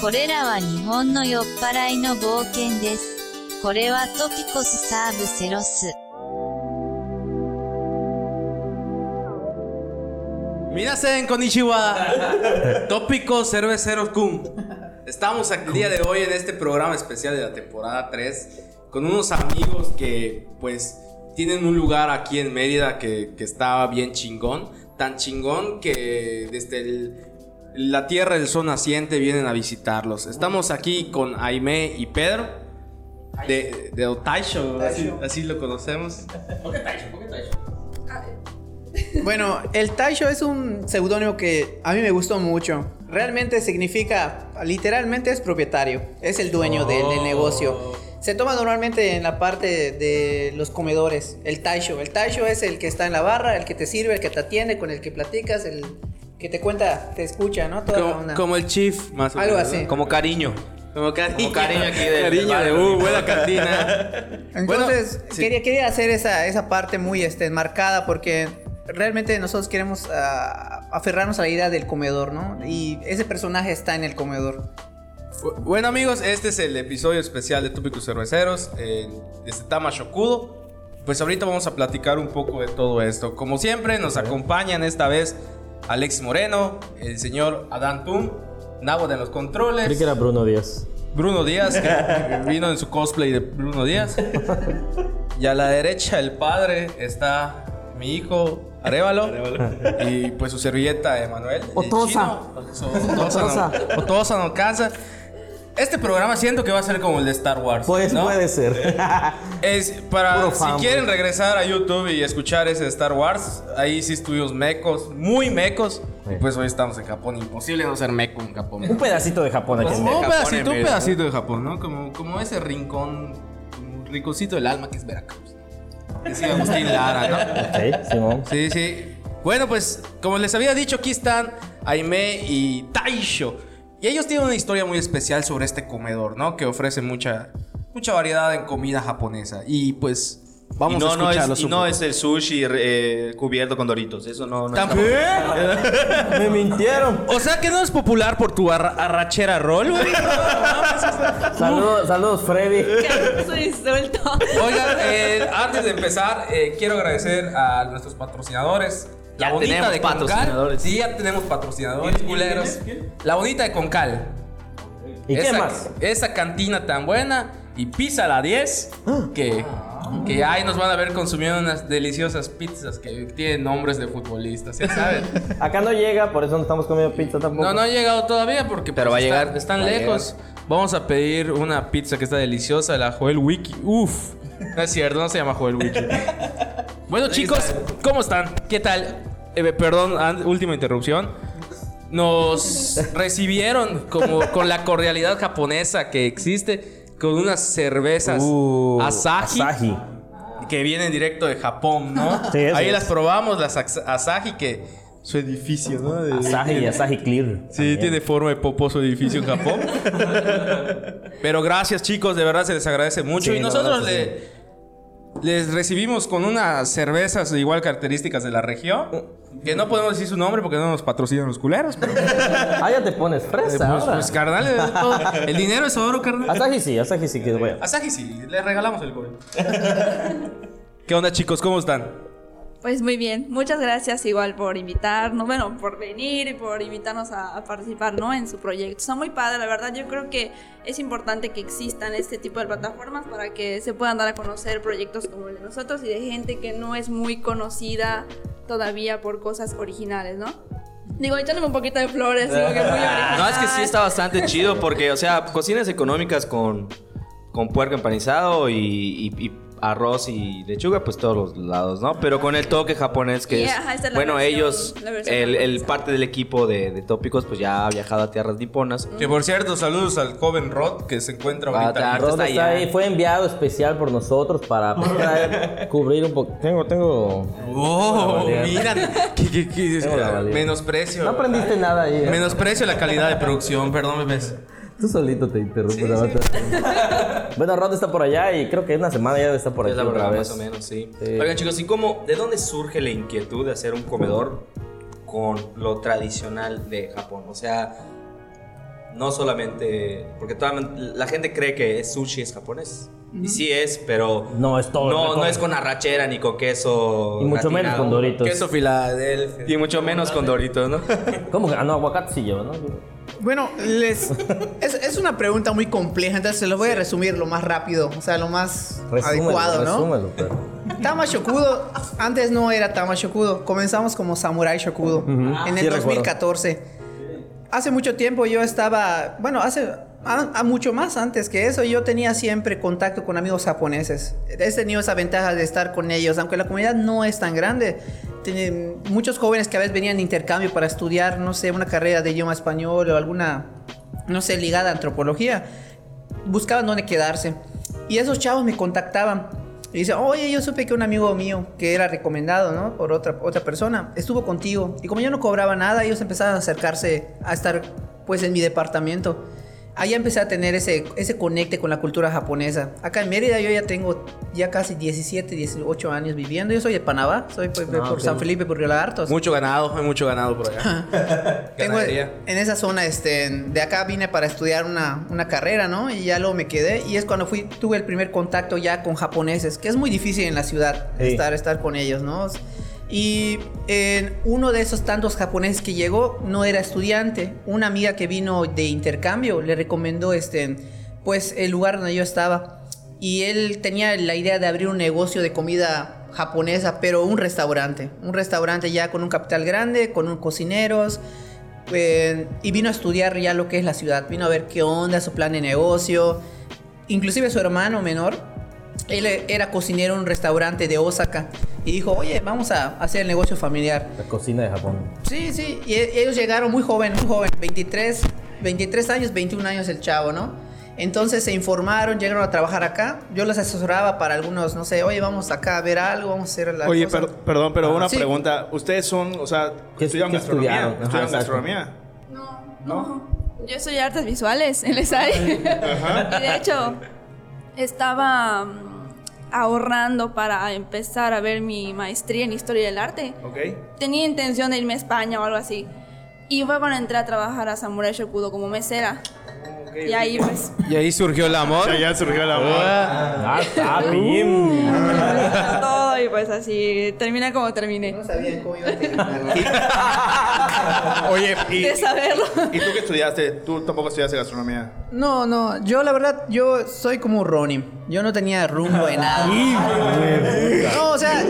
これらは日本の酔っ払いの冒険です。これはトピコスサーブセロス。 Minasen konnichiwa. Tópico cerveceros kun. Estamos aquí el día de hoy en este programa especial de la temporada 3 con unos amigos que pues tienen un lugar aquí en Mérida que, que está bien chingón. Tan chingón que desde el- la tierra del sol naciente vienen a visitarlos. Estamos aquí con Aime y Pedro de, de Otaisho, así, así lo conocemos. Bueno, el Taisho es un seudónimo que a mí me gustó mucho. Realmente significa, literalmente es propietario, es el dueño del, del negocio. Se toma normalmente en la parte de los comedores, el Taisho. El Taisho es el que está en la barra, el que te sirve, el que te atiende, con el que platicas, el que te cuenta, te escucha, ¿no? Toda la Como, onda. como el chief, más o Algo menos, así. ¿no? Como cariño. Como cariño. Como cariño aquí del- Cariño de uh, buena cantina. Entonces, Bueno, sí. quería, quería hacer esa, esa parte muy este, marcada porque realmente nosotros queremos ah, aferrarnos a la idea del comedor, ¿no? Y ese personaje está en el comedor. Bu- Bueno amigos, este es el episodio especial de Tópicos Cerveceros eh, desde Tama Shokudo. Pues ahorita vamos a platicar un poco de todo esto. Como siempre, nos acompañan esta vez Alex Moreno, el señor Adán Tum, Nabo de los controles, Creí que era Bruno Díaz. Bruno Díaz, que vino en su cosplay de Bruno Díaz. Y a la derecha, el padre, está mi hijo Arevalo. Y pues su servilleta, Emanuel. el Otosa. Otosa. no- Otosa no cansa. Este programa siento que va a ser como el de Star Wars. Pues ¿no? puede ser. Es para Puro si fan, quieren pues. regresar a YouTube y escuchar ese de Star Wars, ahí sí estuvimos mecos, muy mecos. Sí. Pues hoy estamos en Japón, imposible no ser meco en Japón. Un pedacito de Japón aquí en Como un Japón pedacito, en un pedacito de Japón, ¿no? Como, como ese rincón, un rinconcito del alma que es Veracruz. Decía Agustín Lara, ¿no? Ok, Simón. Sí, sí. Bueno, pues como les había dicho, aquí están Aime y Taisho. Y ellos tienen una historia muy especial sobre este comedor, ¿no? Que ofrece mucha, mucha variedad en comida japonesa. Y pues vamos y no, a no escucharlos es, y no poco. es el sushi eh, cubierto con doritos. Eso no, no está- ¿También? Me mintieron. O sea que no es popular por tu arra- arrachera roll, güey. Saludos, saludos, Freddy. Su insulto. Oigan, eh, antes de empezar, eh, quiero agradecer a nuestros patrocinadores. La Ya bonita tenemos de Concal. patrocinadores. Sí, ya tenemos patrocinadores, culeros. La bonita de Concal. ¿Y qué esa, más? Esa cantina tan buena y pizza a la 10 que, que ahí nos van a ver consumiendo unas deliciosas pizzas que tienen nombres de futbolistas, ya saben. Acá no llega, por eso no estamos comiendo pizza tampoco. No, no ha llegado todavía porque Pero pues, va a están- llegar, están va lejos. Vamos a pedir una pizza que está deliciosa, la Joel Wiki. Uf, no es cierto, no se llama Joel Wiki. bueno, chicos, ¿cómo están? ¿Qué tal? Eh, perdón, última interrupción. Nos recibieron como con la cordialidad japonesa que existe con unas cervezas Uh, Asahi, Asahi. que vienen directo de Japón, ¿no? Sí, Ahí es. las probamos, las Asa- Asahi que su edificio, ¿no? De- Asahi, Asahi Clear. Sí, También. tiene forma de poposo edificio en Japón. Pero gracias, chicos, de verdad se les agradece mucho. Sí, y nosotros verdad le, les recibimos con unas cervezas igual características de la región. Que no podemos decir su nombre porque no nos patrocinan los culeros. Pero, Ah, ya te pones fresa pues, ahora. pues, carnal, eh, todo- el dinero es oro, carnal. Asahi sí, Asahi sí que es bueno. Asahi sí, le regalamos el gol. ¿Qué onda, chicos? ¿Cómo están? Pues muy bien, muchas gracias igual por invitarnos, bueno, por venir y por invitarnos a, a participar, ¿no? En su proyecto. Está muy padre, la verdad. Yo creo que es importante que existan este tipo de plataformas para que se puedan dar a conocer proyectos como el de nosotros y de gente que no es muy conocida todavía por cosas originales, ¿no? Digo, echándome un poquito de flores, digo que muy original. No, es que sí está bastante chido porque, o sea, cocinas económicas con, con puerco empanizado y, y- y arroz y lechuga, pues todos los lados, ¿no? Pero con el toque japonés que es... ajá, esta es la bueno, versión- ellos, el, el parte del equipo de, de tópicos, pues ya ha viajado a tierras niponas. Que por cierto, saludos al joven Rod que se encuentra Ah, ahorita. Rod está está ahí, fue enviado especial por nosotros para traer- cubrir un poco. Tengo, tengo. Oh, mira, que, que- que- menosprecio. No aprendiste nada ahí. ¿eh? Menosprecio la calidad de producción, perdón, bebés. Tú solito te interrumpes. la bueno, Rod está por allá y creo que una semana ya está por Es aquí la otra verdad, vez. más o menos, sí. Sí. Oigan, chicos, ¿y cómo, de dónde surge la inquietud de hacer un comedor con lo tradicional de Japón? O sea, no solamente. Porque toda, la gente cree que es sushi es japonés. Y sí es, pero. No es todo No, no es con arrachera ni con queso. Y mucho menos con Doritos. Queso Filadelfia. Y mucho menos con Doritos, ¿no? ¿Cómo que? Ah, no, aguacate sí lleva, ¿no? Bueno, les, es, es una pregunta muy compleja, entonces se los voy a resumir lo más rápido, o sea, lo más Resúmelo, adecuado, ¿no? resúmelo, pero. Tama Shokudo, antes no era Tama Shokudo, comenzamos como Samurai Shokudo en sí el recuerdo. 2014. Hace mucho tiempo yo estaba, bueno, hace a, a mucho más antes que eso, yo tenía siempre contacto con amigos japoneses. He tenido esa ventaja de estar con ellos, aunque la comunidad no es tan grande. Muchos jóvenes que a veces venían de intercambio para estudiar, no sé, una carrera de idioma español o alguna, no sé, ligada a antropología buscaban dónde quedarse. Y esos chavos me contactaban. Y dicen, oye, yo supe que un amigo mío que era recomendado, ¿no? Por otra, otra persona, estuvo contigo. Y como yo no cobraba nada, ellos empezaron a acercarse a estar, pues, en mi departamento. Allá empecé a tener ese, ese conecte con la cultura japonesa. Acá en Mérida yo ya tengo ya casi 17, 18 años viviendo. Yo soy de Panamá, soy pues, Ah, por. San Felipe, por Río Lagartos. Mucho ganado, hay mucho ganado por allá. Tengo en esa zona, este, de acá vine para estudiar una, una carrera, ¿no? Y ya luego me quedé. Y es cuando fui, tuve el primer contacto ya con japoneses, que es muy difícil en la ciudad Sí. estar, estar con ellos, ¿no? Y uno de esos tantos japoneses que llegó no era estudiante. Una amiga que vino de intercambio le recomendó, este, pues, el lugar donde yo estaba. Y él tenía la idea de abrir un negocio de comida japonesa, pero un restaurante. Un restaurante ya con un capital grande, con un cocineros. eh, y vino a estudiar ya lo que es la ciudad. Vino a ver qué onda, su plan de negocio. Inclusive su hermano menor, él era cocinero en un restaurante de Osaka. Y dijo, oye, vamos a hacer el negocio familiar. La cocina de Japón. Sí, sí, y e- ellos llegaron muy joven, muy joven, 23, 23 años, 21 años el chavo, ¿no? Entonces se informaron, llegaron a trabajar acá. Yo los asesoraba para algunos, no sé, oye, vamos acá a ver algo, vamos a hacer la Oye, cosa". per- perdón, pero una Sí. pregunta. ¿Ustedes son, o sea, ¿Qué- estudian qué gastronomía? estudiaron? Ajá, ¿Estudian exacto. gastronomía? No, no. Yo soy artes visuales en el SAI. y de hecho, estaba ahorrando para empezar a ver mi maestría en historia del arte. Ok. Tenía intención de irme a España o algo así. Y fue cuando entré a trabajar a Samurai Shokudo como mesera. Y ahí pues Y ahí surgió el amor. Ya, ya surgió el amor. Ah, está bien. todo y pues así terminé como terminé. No sabían cómo iba a terminar. Oye, y, De saberlo. ¿y tú qué estudiaste? ¿Tú tampoco estudiaste gastronomía? No, no, yo la verdad, yo soy como Ronnie. Yo no tenía rumbo de nada. No, o sea,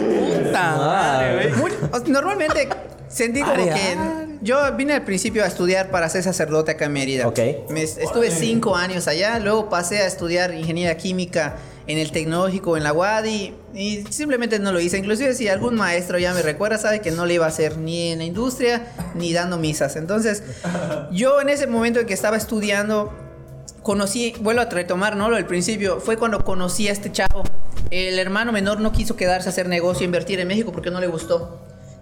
muy- o- normalmente sentí como que yo vine al principio a estudiar para ser sacerdote acá en Mérida. Ok. Me- estuve cinco años allá, luego pasé a estudiar ingeniería química en el tecnológico en la UADI y simplemente no lo hice. Inclusive si algún maestro ya me recuerda, sabe que no le iba a hacer ni en la industria ni dando misas. Entonces, yo en ese momento en que estaba estudiando, conocí, vuelvo a retomar, ¿no? Lo del principio, fue cuando conocí a este chavo. El hermano menor no quiso quedarse a hacer negocio, invertir en México porque no le gustó.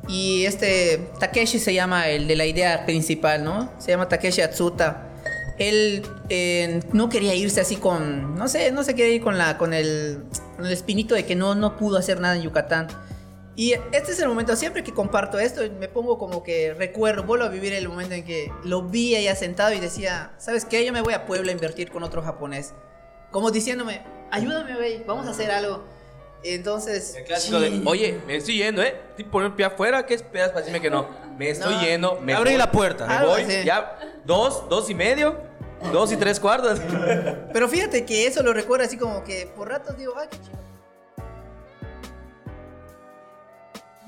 Y este Takeshi se llama el de la idea principal, ¿no? Se llama Takeshi Atsuta. Él eh, no quería irse así con, no sé, no se quería ir con la, el, con espinito de que no, no pudo hacer nada en Yucatán. Y este es el momento, siempre que comparto esto, me pongo como que recuerdo, vuelvo a vivir el momento en que lo vi allá sentado y decía, ¿sabes qué? Yo me voy a Puebla a invertir con otro japonés. Como diciéndome, ayúdame, güey, vamos a hacer algo. Entonces, El clásico sí. de, oye, me estoy yendo, ¿eh? Estoy poniendo el pie afuera, ¿qué esperas para decirme que no? Me estoy No. yendo, me Abre voy, la puerta. Me voy, así. ya, dos, dos y medio, dos y tres cuartos. Pero fíjate que eso lo recuerdo así como que por ratos digo, ay, qué chido.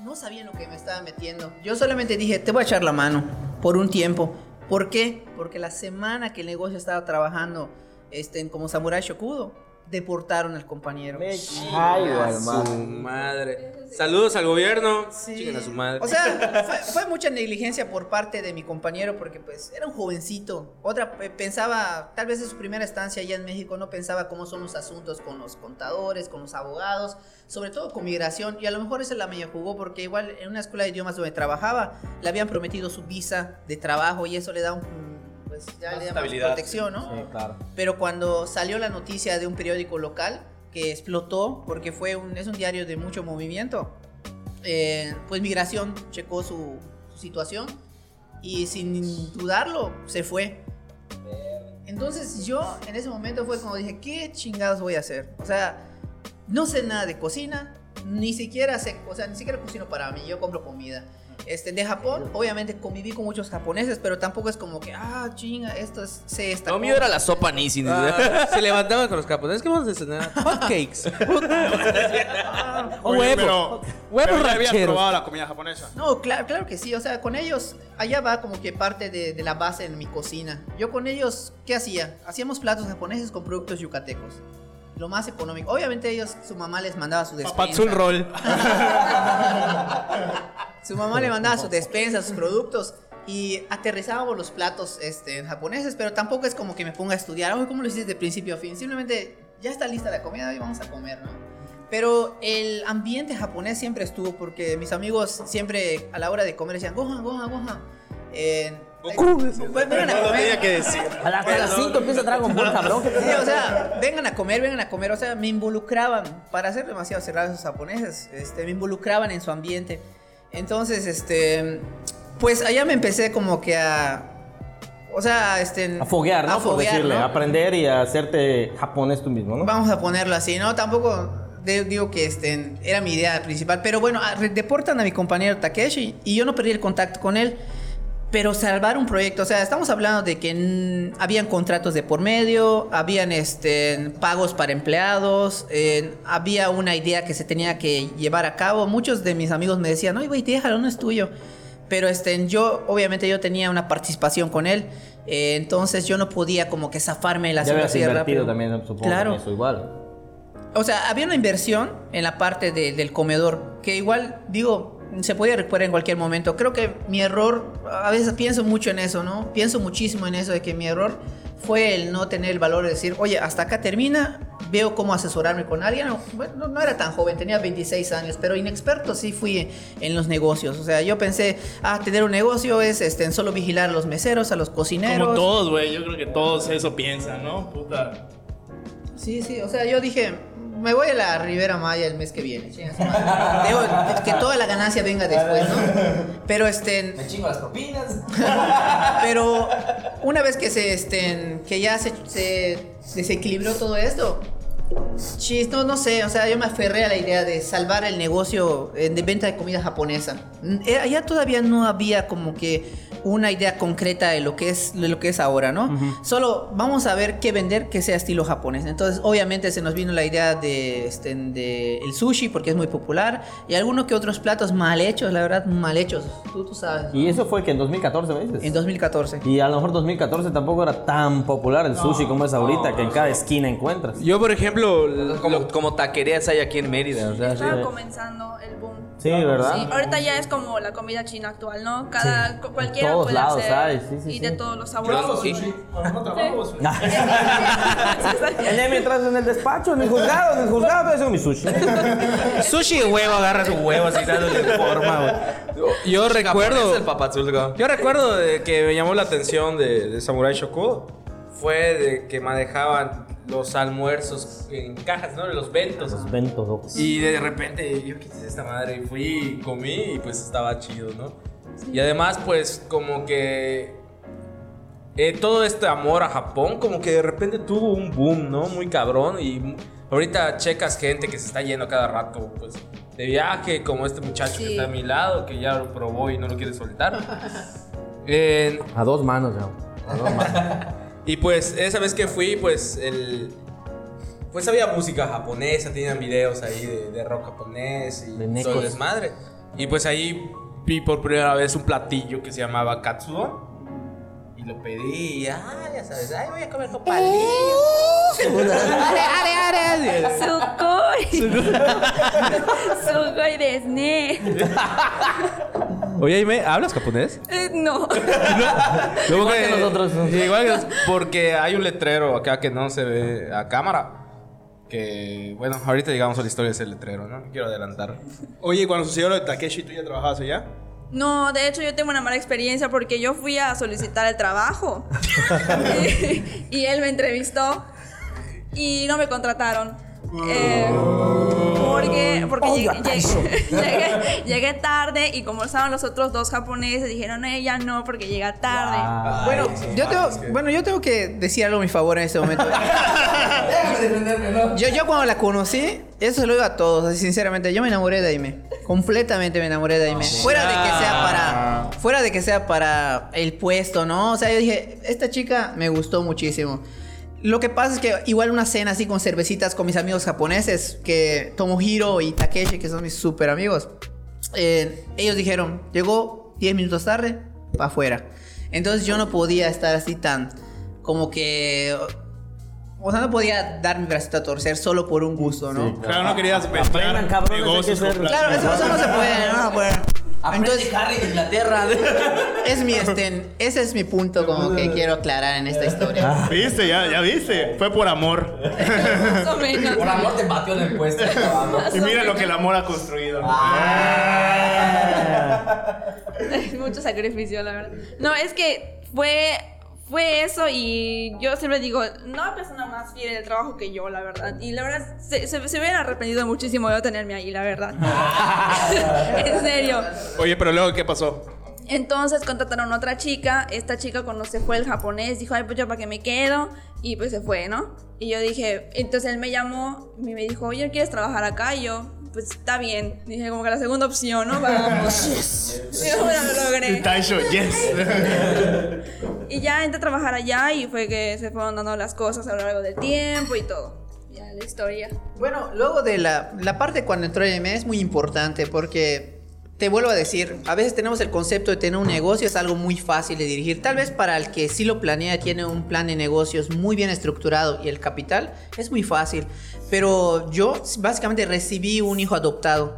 No sabía en lo que me estaba metiendo. Yo solamente dije, te voy a echar la mano por un tiempo. ¿Por qué? Porque la semana que el negocio estaba trabajando este, en- como Samurai Shokudo, deportaron al compañero. Ay, Su madre. Saludos al gobierno. Sí. A su madre. O sea, fue, fue mucha negligencia por parte de mi compañero porque pues era un jovencito. Otra pe- pensaba, tal vez en su primera estancia allá en México no pensaba cómo son los asuntos con los contadores, con los abogados, sobre todo con migración. Y a lo mejor esa la medio jugó porque igual en una escuela de idiomas donde trabajaba le habían prometido su visa de trabajo y eso le da un pues ya le protección, ¿no? Sí, claro. Pero cuando salió la noticia de un periódico local que explotó porque fue un, es un diario de mucho movimiento, eh, pues Migración checó su, su situación y sin dudarlo se fue. Entonces yo en ese momento fue como dije, ¿qué chingados voy a hacer? O sea, no sé nada de cocina, ni siquiera sé, o sea, ni siquiera cocino para mí, yo compro comida. Este, de Japón, obviamente conviví con muchos japoneses, pero tampoco es como que, ah, chinga, esto es, sé esta Lo mío cosa". era la sopa Nissin. Ah, se levantaban con los japoneses. ¿Qué vamos a cenar? Hotcakes. Huevo. pero, Huevos habías rancheros. probado la comida japonesa. No, claro, claro que sí. O sea, con ellos, allá va como que parte de, de la base en mi cocina. Yo con ellos, ¿qué hacía? Hacíamos platos japoneses con productos yucatecos. Lo más económico. Obviamente ellos, su mamá les mandaba su despensa. Papazul roll. Su mamá le mandaba su despensa, sus productos. Y aterrizábamos los platos este, japoneses, pero tampoco es como que me ponga a estudiar, "Oye, ¿cómo lo hiciste de principio a fin? Simplemente, ya está lista la comida y vamos a comer, ¿no? Pero el ambiente japonés siempre estuvo, porque mis amigos siempre a la hora de comer decían, Gohan, Gohan, Gohan. Eh, pues, vengan a comer. decir. A la- a las 5 empieza Dragon Ball, cabrón. ¿qué te- Sí, o sea, vengan a comer, vengan a comer. O sea, me involucraban, para ser demasiado cerrados esos japoneses, este, me involucraban en su ambiente. Entonces, este, pues allá me empecé como que a, o sea, este... A foguear, ¿no? a Por foguear, decirle, ¿no? aprender y a hacerte japonés tú mismo, ¿no? Vamos a ponerlo así, ¿no? Tampoco de- digo que este, era mi idea principal. Pero bueno, deportan a mi compañero Takeshi y yo no perdí el contacto con él. Pero salvar un proyecto, o sea, estamos hablando de que habían contratos de por medio, habían este, pagos para empleados, eh, había una idea que se tenía que llevar a cabo. Muchos de mis amigos me decían, no, güey, déjalo, no es tuyo. Pero este, yo, obviamente, yo tenía una participación con él, eh, entonces yo no podía como que zafarme la Ya invertido rápido. también, supongo, Claro. eso igual. O sea, había una inversión en la parte de- del comedor que igual, digo, se podía recuperar en cualquier momento. Creo que mi error, a veces pienso mucho en eso, ¿no? Pienso muchísimo en eso de que mi error fue el no tener el valor de decir, oye, hasta acá termina, veo cómo asesorarme con alguien. No, bueno, no, no era tan joven, tenía 26 años, pero inexperto sí fui en los negocios. O sea, yo pensé, ah, tener un negocio es este, en solo vigilar a los meseros, a los cocineros. Como todos, güey. Yo creo que todos eso piensan, ¿no? Puta. Sí, sí, o sea, yo dije, me voy a la Ribera Maya el mes que viene. Debo- que toda la ganancia venga después, ¿no? Pero este, Me chingo las propinas. pero una vez que se este, que ya se, se desequilibró todo esto, chis, no, no sé, o sea, yo me aferré a la idea de salvar el negocio eh, de venta de comida japonesa. Mm, eh, Allá todavía no había como que una idea concreta de lo que es de lo que es ahora, ¿no? Solo vamos a ver qué vender que sea estilo japonés. Entonces, obviamente se nos vino la idea de, este, de el sushi porque es muy popular y algunos que otros platos mal hechos, la verdad, mal hechos. Tú, tú sabes. Y eso fue que en 2014, ¿ves? En 2014. Y a lo mejor 2014 tampoco era tan popular el sushi como es ahorita, que en cada esquina encuentras. Yo, por ejemplo, lo- Como, como taquerías hay aquí en Mérida. O sea, sí. Estaba comenzando el boom. Sí, ¿verdad? Sí, ahorita ya es como la comida china actual, ¿no? Cada cu- cualquiera todos puede lados hacer hay, sí, sí, y sí. de todos los sabores. Sí. Cuando no trabajo, el mientras en el despacho, en el juzgado, en el juzgado, estoy haciendo mi sushi. sushi de huevo, agarra su huevo así dándole forma, güey. Yo recuerdo. el. Yo recuerdo de que me llamó la atención de, de Samurai Shokudo. Fue de que manejaban los almuerzos en cajas, ¿no? Los ventos. Los ventos locos. Y de repente yo qué es esta madre y fui y comí y pues estaba chido, ¿no? Y además pues como que eh, todo este amor a Japón como que de repente tuvo un boom, ¿no? Muy cabrón y ahorita checas gente que se está yendo cada rato pues de viaje como este muchacho que Sí. está a mi lado que ya lo probó y no lo quiere soltar. Eh, A dos manos, ya. A dos manos. y pues esa vez que fui, pues el. Pues había música japonesa, tenían videos ahí de, de rock japonés y De todo el desmadre. Y pues ahí vi por primera vez un platillo que se llamaba katsudon. Y lo pedí, y, ah, ya sabes, ay, voy a comer copalillo. are, are, are. Sugoi. Sugoi desne. Oye, Aime, ¿hablas japonés? Eh, No. Igual que nosotros. Igual que porque hay un letrero acá que no se ve a cámara. Que, bueno, ahorita llegamos a la historia de ese letrero, ¿no? Quiero adelantar. Oye, cuando sucedió lo de Takeshi, ¿tú ya trabajabas allá? No, de hecho yo tengo una mala experiencia porque yo fui a solicitar el trabajo y, y él me entrevistó y no me contrataron. Eh, Porque, porque Oh, llegué, llegué- llegué tarde y como estaban los otros dos japoneses, dijeron, ella no, porque llega tarde. Bueno, yo tengo, bueno, yo tengo que decir algo a mi favor en este momento. Yo, yo cuando la conocí, eso lo digo a todos, así, sinceramente, yo me enamoré de Aime. Completamente me enamoré de Aime. Fuera de que sea para. Fuera de que sea para el puesto, ¿no? O sea, yo dije, esta chica me gustó muchísimo. Lo que pasa es que igual una cena así con cervecitas con mis amigos japoneses, que Tomohiro y Takeshi, que son mis súper amigos, eh, ellos dijeron, llegó 10 minutos tarde, para afuera. Entonces yo no podía estar así tan como que... O sea, no podía dar mi bracito a torcer solo por un gusto, ¿no? Claro, no querías mezclar Aprendan, cabrones, hay negocios que. Claro, eso, eso no se puede, no se puede. Entonces, Harry de Inglaterra. es mi, este, ese es mi punto como que quiero aclarar en esta historia. ¿Viste? Ya, ya viste. Fue por amor. Más o menos. Por amor te batió en el puesto. y mira lo que el amor ha construido. Mucho sacrificio, la verdad. No, es que fue, fue eso y yo siempre digo, no hay persona más fiel del trabajo que yo, la verdad. Y la verdad, se, se, se hubieran arrepentido muchísimo de no tenerme ahí, la verdad. en serio. Oye, pero luego, ¿qué pasó? Entonces contrataron a otra chica. Esta chica cuando se fue el japonés dijo, ay, pues yo para qué me quedo. Y pues se fue, ¿no? Y yo dije, entonces él me llamó y me dijo, oye, ¿quieres trabajar acá? Y yo, pues está bien. Dije, como que la segunda opción, ¿no? Vamos. Y ahora lo logré. Taisho, yes. Y ya entré a trabajar allá y fue que se fueron dando las cosas a lo largo del tiempo y todo. Ya la historia. Bueno, luego de la, la parte cuando entró IME es muy importante porque te vuelvo a decir, a veces tenemos el concepto de tener un negocio, es algo muy fácil de dirigir. Tal vez para el que sí lo planea, tiene un plan de negocios muy bien estructurado y el capital, es muy fácil. Pero yo básicamente recibí un hijo adoptado.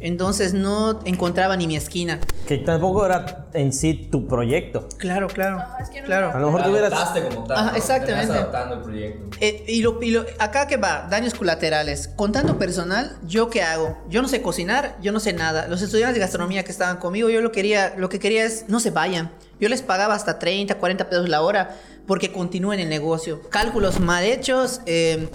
Entonces no encontraba ni mi esquina. Que tampoco era en sí tu proyecto. Claro, claro. es que no claro. A lo mejor tú hubieras. como tal. Ajá, ¿no? exactamente. Adaptando el proyecto. Eh, y, lo, y lo- acá que va, daños colaterales. Contando personal, ¿yo qué hago? Yo no sé cocinar, yo no sé nada. Los estudiantes de gastronomía que estaban conmigo, yo lo, quería, lo que quería es no se vayan. Yo les pagaba hasta 30, 40 pesos la hora porque continúen el negocio. Cálculos mal hechos, eh,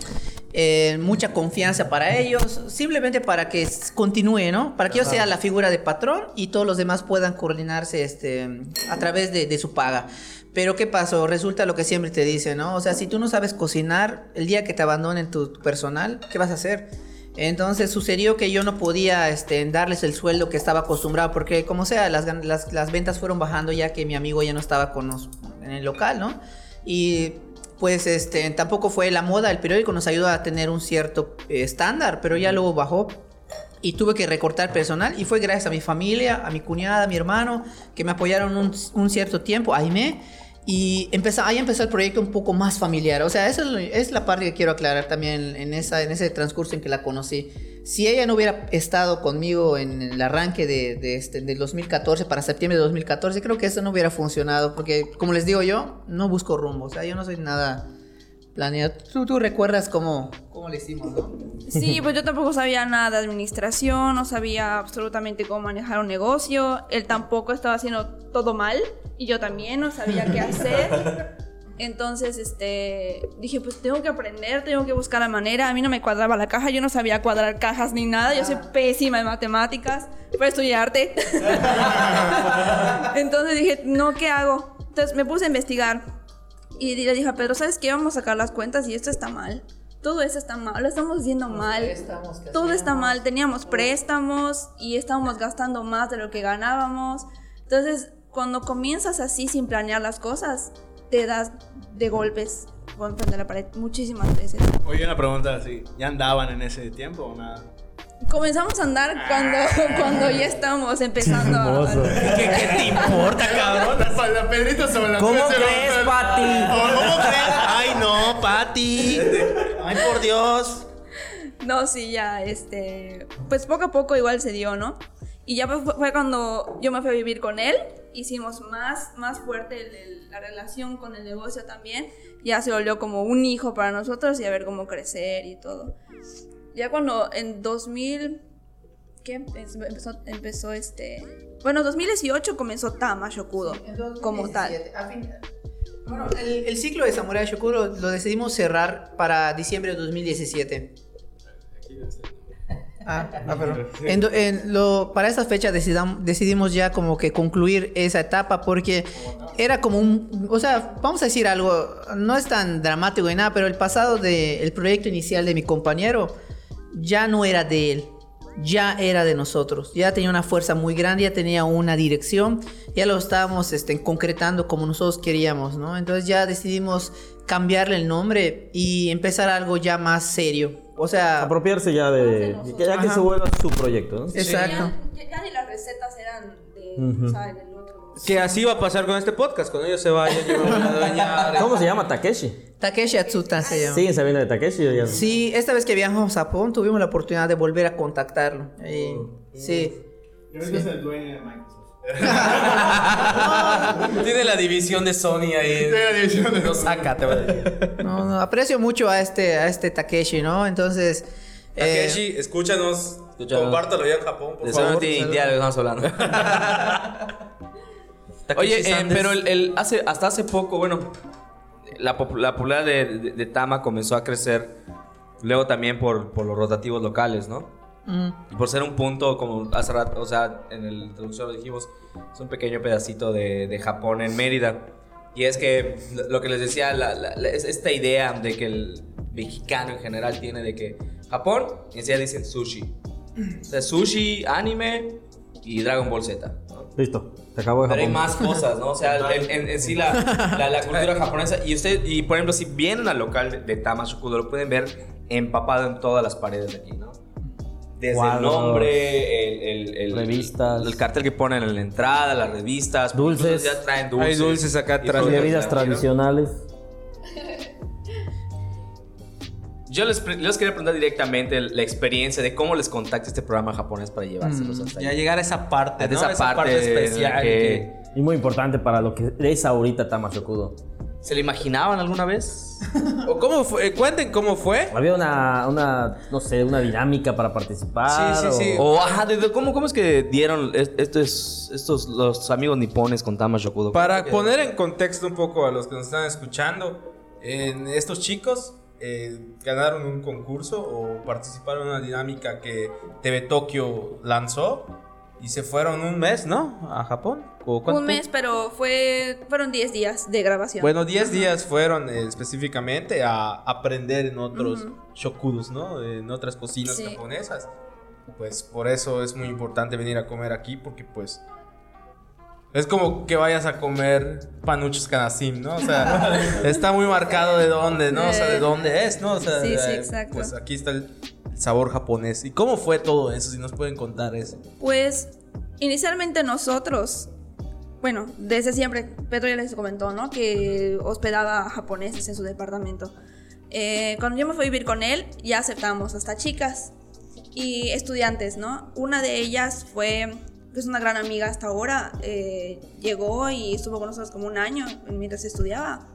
eh, mucha confianza para ellos, simplemente para que continúe, ¿no? Para que yo sea la figura de patrón y todos los demás puedan coordinarse este, a través de, de su paga. Pero ¿qué pasó? Resulta lo que siempre te dicen, ¿no? O sea, si tú no sabes cocinar, el día que te abandonen tu, tu personal, ¿qué vas a hacer? Entonces sucedió que yo no podía este, darles el sueldo que estaba acostumbrado, porque como sea, las, las, las ventas fueron bajando ya que mi amigo ya no estaba con nos, en el local, ¿no? Y pues este, tampoco fue la moda, el periódico nos ayudó a tener un cierto eh, estándar, pero ya luego bajó y tuve que recortar personal y fue gracias a mi familia, a mi cuñada, a mi hermano, que me apoyaron un, un cierto tiempo, a Aime, y empezó, ahí empezó el proyecto un poco más familiar. O sea, esa es, es la parte que quiero aclarar también en, esa, en ese transcurso en que la conocí. Si ella no hubiera estado conmigo en el arranque de, de este, del 2014, para septiembre de 2014, creo que eso no hubiera funcionado, porque como les digo yo, no busco rumbo, o sea, yo no soy nada planeado. Tú, tú recuerdas cómo, cómo le hicimos, ¿no? Sí, pues yo tampoco sabía nada de administración, no sabía absolutamente cómo manejar un negocio. Él tampoco estaba haciendo todo mal y yo también no sabía qué hacer. Entonces, este, dije, pues tengo que aprender, tengo que buscar la manera. A mí no me cuadraba la caja, yo no sabía cuadrar cajas ni nada. Yo soy pésima en matemáticas, pero estudié arte. Entonces dije, no, ¿qué hago? Entonces me puse a investigar y le dije a Pedro, ¿sabes qué? Vamos a sacar las cuentas y esto está mal. Todo eso está mal, lo estamos haciendo mal. Todo está mal. Teníamos préstamos y estábamos gastando más de lo que ganábamos. Entonces, cuando comienzas así sin planear las cosas, te das de golpes contra la pared muchísimas veces. Oye, una pregunta así. ¿Ya andaban en ese tiempo o nada? Comenzamos a andar cuando, cuando ya estábamos empezando a... ¿Qué, qué te importa, cabrón? La, la Pedrito se me la ¿Cómo crees, se- Pati? ¿Cómo ¿Cómo crees? Ay, no, Pati. Ay, por Dios. No, sí, ya, este, pues poco a poco igual se dio, ¿no? Y ya fue, cuando yo me fui a vivir con él, hicimos más, más fuerte el- el- la relación con el negocio también, ya se volvió como un hijo para nosotros y a ver cómo crecer y todo. Ya cuando en 2000, ¿qué? Em- Empezó, empezó este, bueno, 2018 comenzó Tama Shokudo como tal. 2017, a fin- Bueno, el, el ciclo de Samurai Shokuro lo decidimos cerrar para diciembre de 2017. Ah, ah, perdón. En do- en lo, para esta fecha decidam- decidimos ya como que concluir esa etapa porque era como un... O sea, vamos a decir algo, no es tan dramático ni nada, pero el pasado del proyecto inicial de mi compañero ya no era de él, ya era de nosotros. Ya tenía una fuerza muy grande, ya tenía una dirección, ya lo estábamos este, concretando como nosotros queríamos, ¿no? Entonces ya decidimos cambiarle el nombre y empezar algo ya más serio. O sea, Apropiarse ya de. que Ya que se vuelva su proyecto, ¿no? exacto. Ya, ya ni las recetas eran de, ¿sabes? Del otro. Que así va a pasar con este podcast. Cuando ellos se vayan, yo me voy a adueñar. ¿Cómo se llama? Takeshi. Takeshi Atsuta se llama. ¿Siguen sabiendo de Takeshi? ya? Sí, esta vez que viajamos a Japón tuvimos la oportunidad de volver a contactarlo. Y- sí. Tiene la división de Sony ahí. Tiene la división de Lo saca, te voy a decir. No, no, aprecio mucho a este, a este Takeshi, ¿no? Entonces. eh, Takeshi, escúchanos. Escúchanos. Compártalo ya en Japón, por De favor. solamente India lo que estamos hablando. Oye, eh, pero el, el- hace, hasta hace poco, bueno, la, pop- la popularidad de, de- de Tama comenzó a crecer luego también por, por los rotativos locales, ¿no? Mm, Y por ser un punto, como hace rato, o sea, en el introducción lo dijimos, es un pequeño pedacito de, de Japón en Mérida. Y es que lo- que les decía, la- la- la- es esta idea de que el mexicano en general tiene de que Japón, y enseguida dicen sushi. O sea, sushi, anime y Dragon Ball Z. ¿no? Listo. Se acabó de Pero hay Japón. más cosas, ¿no? O sea, en, en- en sí la, la- la cultura japonesa. Y usted, y por ejemplo, si vienen al local de, de Tama Shokudo, lo pueden ver empapado en todas las paredes de aquí, ¿no? Desde el nombre, el, el, el- revistas. el cartel que ponen en la entrada, las revistas. Dulces. Ya traen dulces. Hay dulces acá atrás. Bebidas ¿no? tradicionales. Yo les, les quería preguntar directamente la experiencia de cómo les contacta este programa japonés para llevárselos hasta Ya allá. llegar a esa parte, ¿no? esa, parte, especial. que... Y muy importante para lo que es ahorita Tamashokudo. ¿Se lo imaginaban alguna vez? ¿O ¿Cómo fue? Eh, Cuenten cómo fue. Había una, una, no sé, una dinámica para participar. Sí, sí, sí. o- O, ajá, ¿de- de- ¿cómo, ¿cómo es que dieron est- estos, estos los amigos nipones con Tama Shokudo? Para ¿Cómo que- poner en contexto un poco a los que nos están escuchando, estos chicos eh, ganaron un concurso o participaron en una dinámica que TV Tokio lanzó y se fueron un mes, ¿no? A Japón. ¿O? Un mes, pero fue fueron 10 días de grabación. Bueno, 10 días fueron eh, específicamente a aprender en otros shokudos, ¿no? En otras cocinas Sí. japonesas. Pues por eso es muy importante venir a comer aquí porque pues es como que vayas a comer panuchos canasim, ¿no? O sea, está muy marcado de dónde, ¿no? O sea, de dónde es, ¿no? O sea, Sí, sí, eh, exacto. pues aquí está el sabor japonés. ¿Y cómo fue todo eso? Si nos pueden contar eso. Pues inicialmente nosotros, bueno, desde siempre, Pedro ya les comentó, ¿no? Que hospedaba a japoneses en su departamento. Eh, cuando yo me fui a vivir con él, ya aceptamos hasta chicas y estudiantes, ¿no? Una de ellas fue, que es una gran amiga hasta ahora, eh, llegó y estuvo con nosotros como un año mientras estudiaba.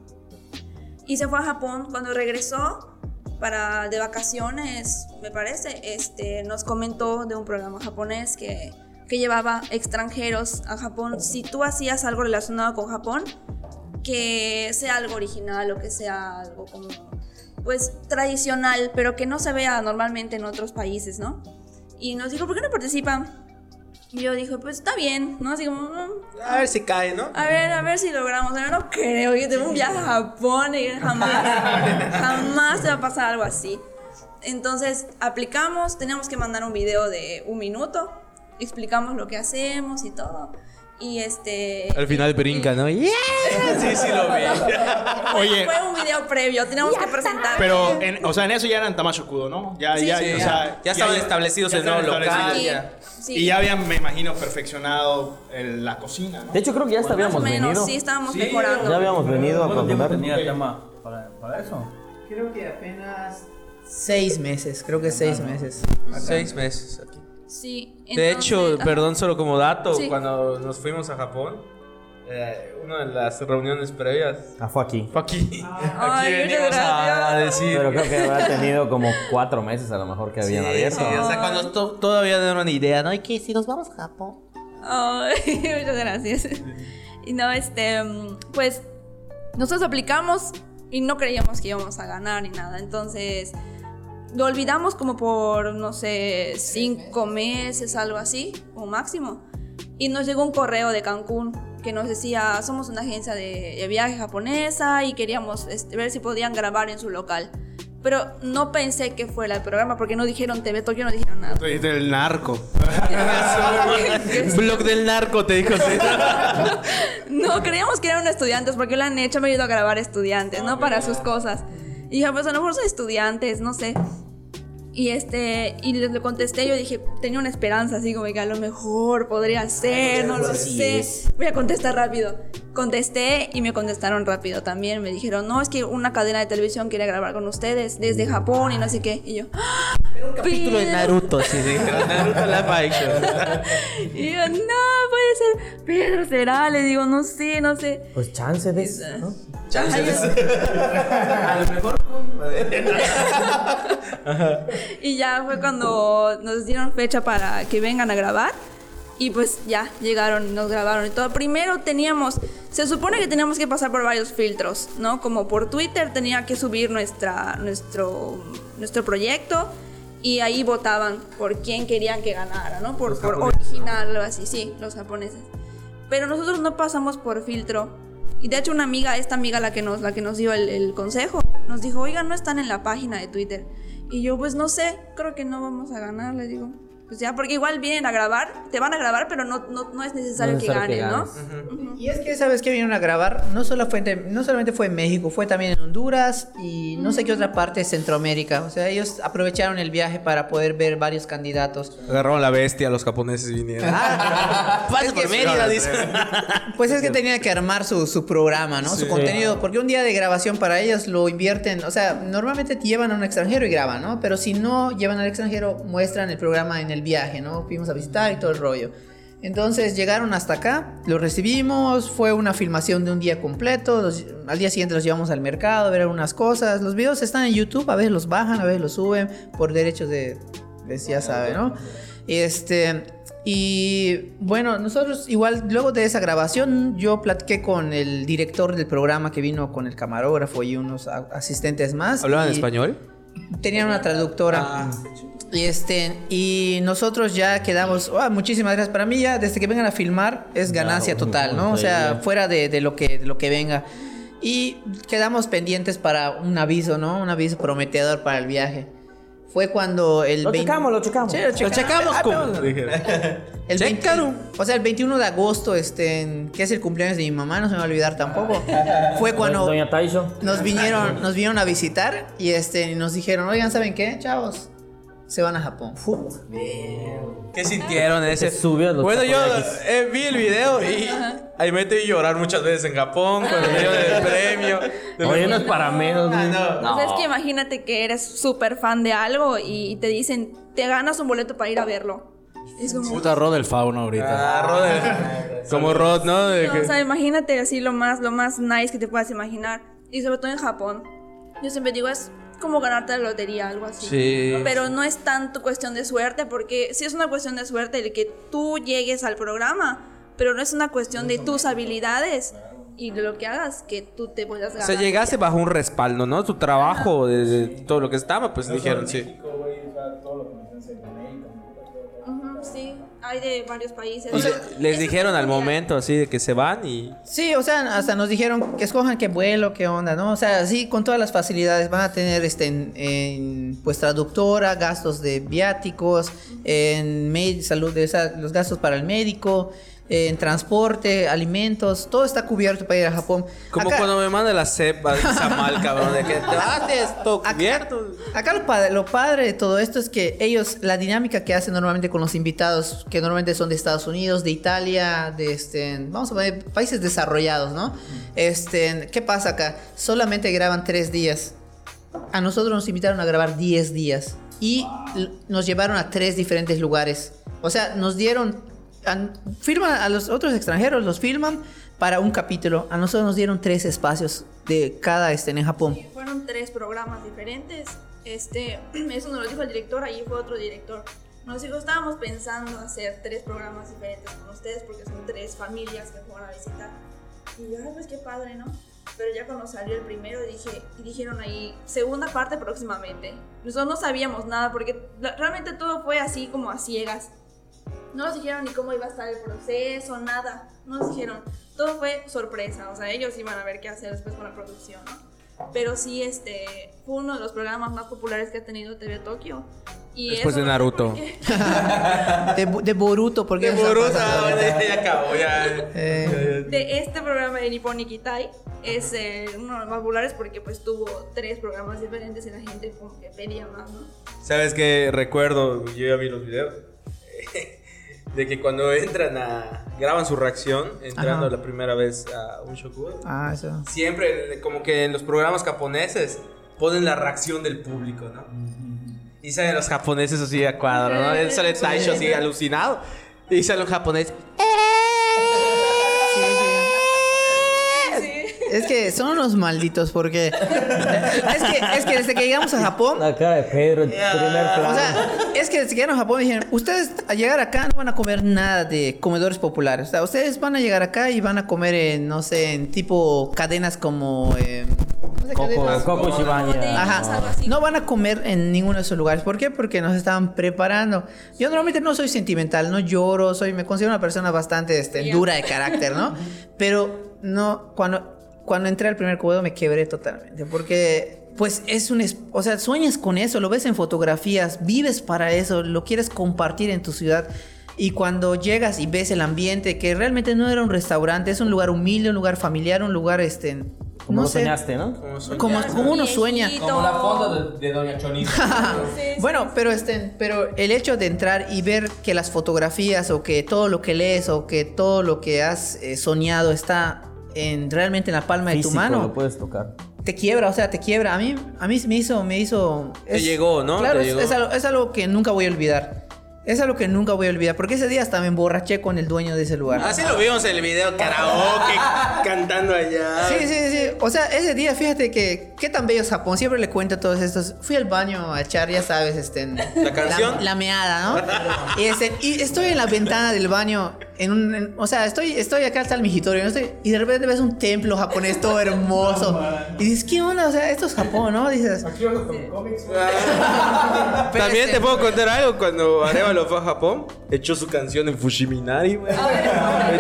Y se fue a Japón. Cuando regresó para de vacaciones, me parece, este, nos comentó de un programa japonés que, que llevaba extranjeros a Japón. Si tú hacías algo relacionado con Japón, que sea algo original o que sea algo como pues tradicional, pero que no se vea normalmente en otros países, ¿no? Y nos dijo, ¿por qué no participan? Y yo dije, pues está bien, ¿no? Así como, "Mm, A ver si cae, ¿no? a ver, a ver si logramos. Pero no creo. Yo tengo un viaje a Japón y jamás, jamás te va a pasar algo así. Entonces aplicamos, teníamos que mandar un video de un minuto, explicamos lo que hacemos y todo. Y este. Al final brinca, ¿no? ¡Yeah! Sí, sí lo vi. Fue, Oye. fue un video previo, teníamos que presentar. Pero, en- o sea, en eso ya eran Tamashokudo, ¿no? Ya, Sí, ya, sí, o ya. sea, Ya estaban establecidos el estaban nuevo local. Y- ya. sí, Y ya habían, me imagino, perfeccionado el- la cocina, ¿no? De hecho, creo que ya hasta más o habíamos menos, venido. sí, estábamos mejorando. Ya habíamos venido a ¿Cuánto tiempo comer. tenía tema para, para eso? Creo que apenas seis meses, creo que seis meses. Seis meses Sí, De entonces, hecho, ajá. perdón, solo como dato, Sí. cuando nos fuimos a Japón, eh, una de las reuniones previas Ah, fue aquí. fue aquí. Aquí venimos a, decir. Pero creo que habrá tenido como cuatro meses a lo mejor que habían Sí, abierto. sí, o sea, cuando to- todavía no era una idea, ¿no? ¿Y qué si nos vamos a Japón? Ay, muchas gracias. Y no, este, pues nosotros aplicamos y no creíamos que íbamos a ganar ni nada. Entonces, lo olvidamos como por, no sé, cinco meses, algo así, o máximo. Y nos llegó un correo de Cancún que nos decía, somos una agencia de, de viaje japonesa y queríamos este, ver si podían grabar en su local. Pero no pensé que fuera el programa porque no dijeron TV Tokio, no dijeron nada. Del narco. Blog del narco, te dijo. sí. No, creíamos que eran estudiantes porque lo han hecho, me ayudó a grabar estudiantes, ¿no? Para sus cosas. Y dije, pues a lo mejor son estudiantes, no sé. Y este, y le, le contesté, yo dije, tenía una esperanza, así como que a lo mejor podría ser, no lo sé. es. Voy a contestar rápido. Contesté y me contestaron rápido también. Me dijeron, no, es que una cadena de televisión quiere grabar con ustedes desde Japón y no sé qué. Y yo, ¡Ah! Capítulo de Pero- Naruto, así de Naruto action. Y yo, no, puede ser. Pedro será, le digo, no sé, no sé. Pues chance de eso, ¿no? A lo mejor. Y ya fue cuando nos dieron fecha para que vengan a grabar. Y pues ya llegaron, nos grabaron y todo. Primero teníamos, se supone que teníamos que pasar por varios filtros, ¿no? Como por Twitter tenía que subir nuestra, nuestro, nuestro proyecto y ahí votaban por quién querían que ganara, ¿no? Por, por original, algo así, sí, los japoneses. Pero nosotros no pasamos por filtro. Y de hecho una amiga, esta amiga la que nos, la que nos dio el, el consejo, nos dijo, oigan, no están en la página de Twitter. Y yo, pues no sé, creo que no vamos a ganar, le digo. Pues ya, porque igual vienen a grabar, te van a grabar, pero no, no, no es necesario, No es que que ganen, ¿no? Y es que esa vez que vinieron a grabar, no, solo fue en- no solamente fue en México, fue también en Honduras y no sé qué otra parte de Centroamérica. O sea, ellos aprovecharon el viaje para poder ver varios candidatos. Agarraron la bestia, los japoneses vinieron. Ah, Pasa es por que- Mérida, dice. Pues es que tenían que armar su, su programa, ¿no? Su contenido. Porque un día de grabación para ellos lo invierten. O sea, normalmente te llevan a un extranjero y graban, ¿no? Pero si no llevan al extranjero, muestran el programa en el viaje, ¿no? Fuimos a visitar y todo el rollo. Entonces llegaron hasta acá, lo recibimos, fue una filmación de un día completo, los- al día siguiente los llevamos al mercado a ver algunas cosas, los videos están en YouTube, a veces los bajan, a veces los suben por derechos de, de ya sabe, ¿no? Este, y bueno, nosotros igual luego de esa grabación yo platiqué con el director del programa que vino con el camarógrafo y unos asistentes más. ¿Hablaban y español? Tenían una traductora. Ah, Y este, y nosotros ya quedamos, ah, muchísimas gracias. Para mí ya, desde que vengan a filmar, es ganancia total, ¿no? O sea, fuera de, de lo que, de lo que venga. Y quedamos pendientes para un aviso, ¿no? Un aviso prometedor para el viaje. Fue cuando el Lo 20 checamos, lo checamos. Sí, lo Lo checamos, Ah. el 20 Chécalo. o sea, el 21 de agosto, este, que es el cumpleaños de mi mamá, no se me va a olvidar tampoco. Fue cuando Doña Taisho. nos vinieron, nos vinieron a visitar y este, y nos dijeron, oigan, ¿saben qué, chavos? Se van a Japón. ¿Qué sintieron ese? Se subió los bueno, yo eh, vi el video y ahí me vi llorar muchas veces en Japón cuando me dieron el premio. Oye, no es para menos, güey. O sea, es que imagínate que eres súper fan de algo y te dicen, te ganas un boleto para ir a verlo. Es como, Puta Rod el fauno ahorita. Ah, Rod, como Rod, ¿no? De No, que- o sea, imagínate así lo más, lo más nice que te puedas imaginar. Y sobre todo en Japón. Yo siempre digo, es como ganarte la lotería, algo así. Sí. Pero no es tanto cuestión de suerte, porque sí es una cuestión de suerte de que tú llegues al programa, pero no es una cuestión de tus habilidades y de lo que hagas que tú te puedas O ganar. sea, llegaste bajo un respaldo, ¿no? Tu trabajo, de, de todo lo que estaba, pues dijeron, sí. Sí, hay de varios países. Les dijeron al momento así de que se van y... Sí, o sea, hasta nos dijeron que escojan qué vuelo, qué onda, ¿no? O sea, sí, con todas las facilidades van a tener este, en, en, pues traductora, gastos de viáticos, en med- salud, o sea, los gastos para el médico, en transporte, alimentos, todo está cubierto para ir a Japón. Como Acá- cuando me manda la cepa de Samal, cabrón, de que te vas, todo cubierto. Acá lo padre, lo padre de todo esto es que ellos, la dinámica que hacen normalmente con los invitados, que normalmente son de Estados Unidos, de Italia, de este, vamos a poner países desarrollados, ¿no? Este, ¿qué pasa acá? Solamente graban tres días. A nosotros nos invitaron a grabar 10 días y nos llevaron a tres diferentes lugares. O sea, nos dieron, firman a los otros extranjeros, los filman para un capítulo. A nosotros nos dieron tres espacios de cada este en Japón. Fueron tres programas diferentes. Este, eso nos lo dijo el director, ahí fue otro director. Nos dijo, estábamos pensando hacer tres programas diferentes con ustedes porque son tres familias que fueron a visitar. Y yo, "Ay, pues qué padre, ¿no? Pero ya cuando salió el primero dije, y dijeron ahí, segunda parte próximamente. Nosotros no sabíamos nada porque realmente todo fue así como a ciegas. No nos dijeron ni cómo iba a estar el proceso, nada. No nos dijeron. Todo fue sorpresa. O sea, ellos iban a ver qué hacer después con la producción, ¿no? Pero sí, este, fue uno de los programas más populares que ha tenido TV Tokio. Y Después de Naruto. De, de Boruto, porque De Boruto, ya, ya acabó, ya. Eh, de este programa de Nippon Nikitai es eh, uno de los más populares porque pues tuvo tres programas diferentes y la gente como que pedía más, ¿no? ¿Sabes qué? Recuerdo, yo ya vi los videos. De que cuando entran a. graban su reacción, entrando Ajá. la primera vez a un shokudo. ah, eso. Siempre, como que en los programas japoneses, ponen la reacción del público, ¿no? Y salen los japoneses así a cuadro, ¿no? Sale Taisho así alucinado. Y sale un japonés. Es que son unos malditos porque es que, es que desde que llegamos a Japón, La cara de Pedro en primer plano. o sea, es que desde que llegaron a Japón dijeron, ustedes a llegar acá no van a comer nada de comedores populares. O sea, ustedes van a llegar acá y van a comer en, no sé, en tipo cadenas como... eh, no sé, cadenas- Coco Shibanya. Ajá. No van a comer en ninguno de esos lugares. ¿Por qué? Porque nos estaban preparando. Yo normalmente no soy sentimental, no lloro, soy, me considero una persona bastante este, dura de carácter, ¿no? Pero no, cuando, cuando entré al primer cubedo me quebré totalmente. Porque, pues, es un. es- O sea, sueñas con eso, lo ves en fotografías, vives para eso, lo quieres compartir en tu ciudad. Y cuando llegas y ves el ambiente, que realmente no era un restaurante, es un lugar humilde, un lugar familiar, un lugar, este. Como no sé, soñaste, ¿no? como, como uno sueña. Como la foto de, de Doña Chonita. Sí, sí, bueno, pero este, pero el hecho de entrar y ver que las fotografías o que todo lo que lees o que todo lo que has eh, soñado está en realmente en la palma de tu Físico, mano, lo puedes tocar. te quiebra, o sea, te quiebra. A mí, a mí me hizo, me hizo. Te llegó, ¿no? Claro, es, llegó. es algo, es algo que nunca voy a olvidar. Es algo que nunca voy a olvidar, porque ese día hasta me emborraché con el dueño de ese lugar. Así lo vimos en el video karaoke, cantando allá. Sí, sí, sí. O sea, ese día, fíjate que qué tan bello Japón. Siempre le cuento a todos estos. Fui al baño a echar, ya sabes, este. ¿La canción? La, la meada, ¿no? y, este, y estoy en la ventana del baño. En un, en- o sea, estoy, estoy acá está el migitorio. ¿no? Estoy- y de repente ves un templo japonés todo hermoso. y dices, ¿qué onda? O sea, esto es Japón, ¿no? Dices. Pero También este- te puedo contar algo. Cuando Arevalo fue a Japón, echó su canción en Fushiminari, güey.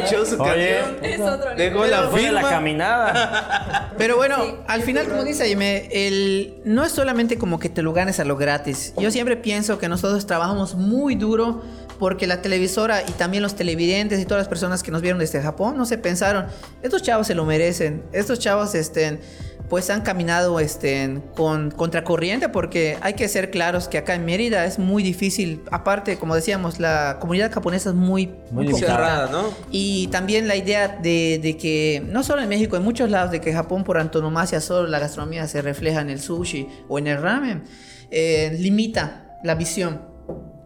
Echó su Oye. canción. Es otro Dejó la de la firma. caminada. Pero bueno, al final, como dice Jaime, el, no es solamente como que te lo ganes a lo gratis. Yo siempre pienso que nosotros trabajamos muy duro porque la televisora y también los televidentes y todas las personas que nos vieron desde Japón no se pensaron, estos chavos se lo merecen, estos chavos estén pues han caminado este, con contracorriente porque hay que ser claros que acá en Mérida es muy difícil, aparte como decíamos, la comunidad japonesa es muy, Muy complicada. Cerrada, ¿no? Y también la idea de, de que, no solo en México, en muchos lados, de que Japón por antonomasia solo la gastronomía se refleja en el sushi o en el ramen, eh, limita la visión.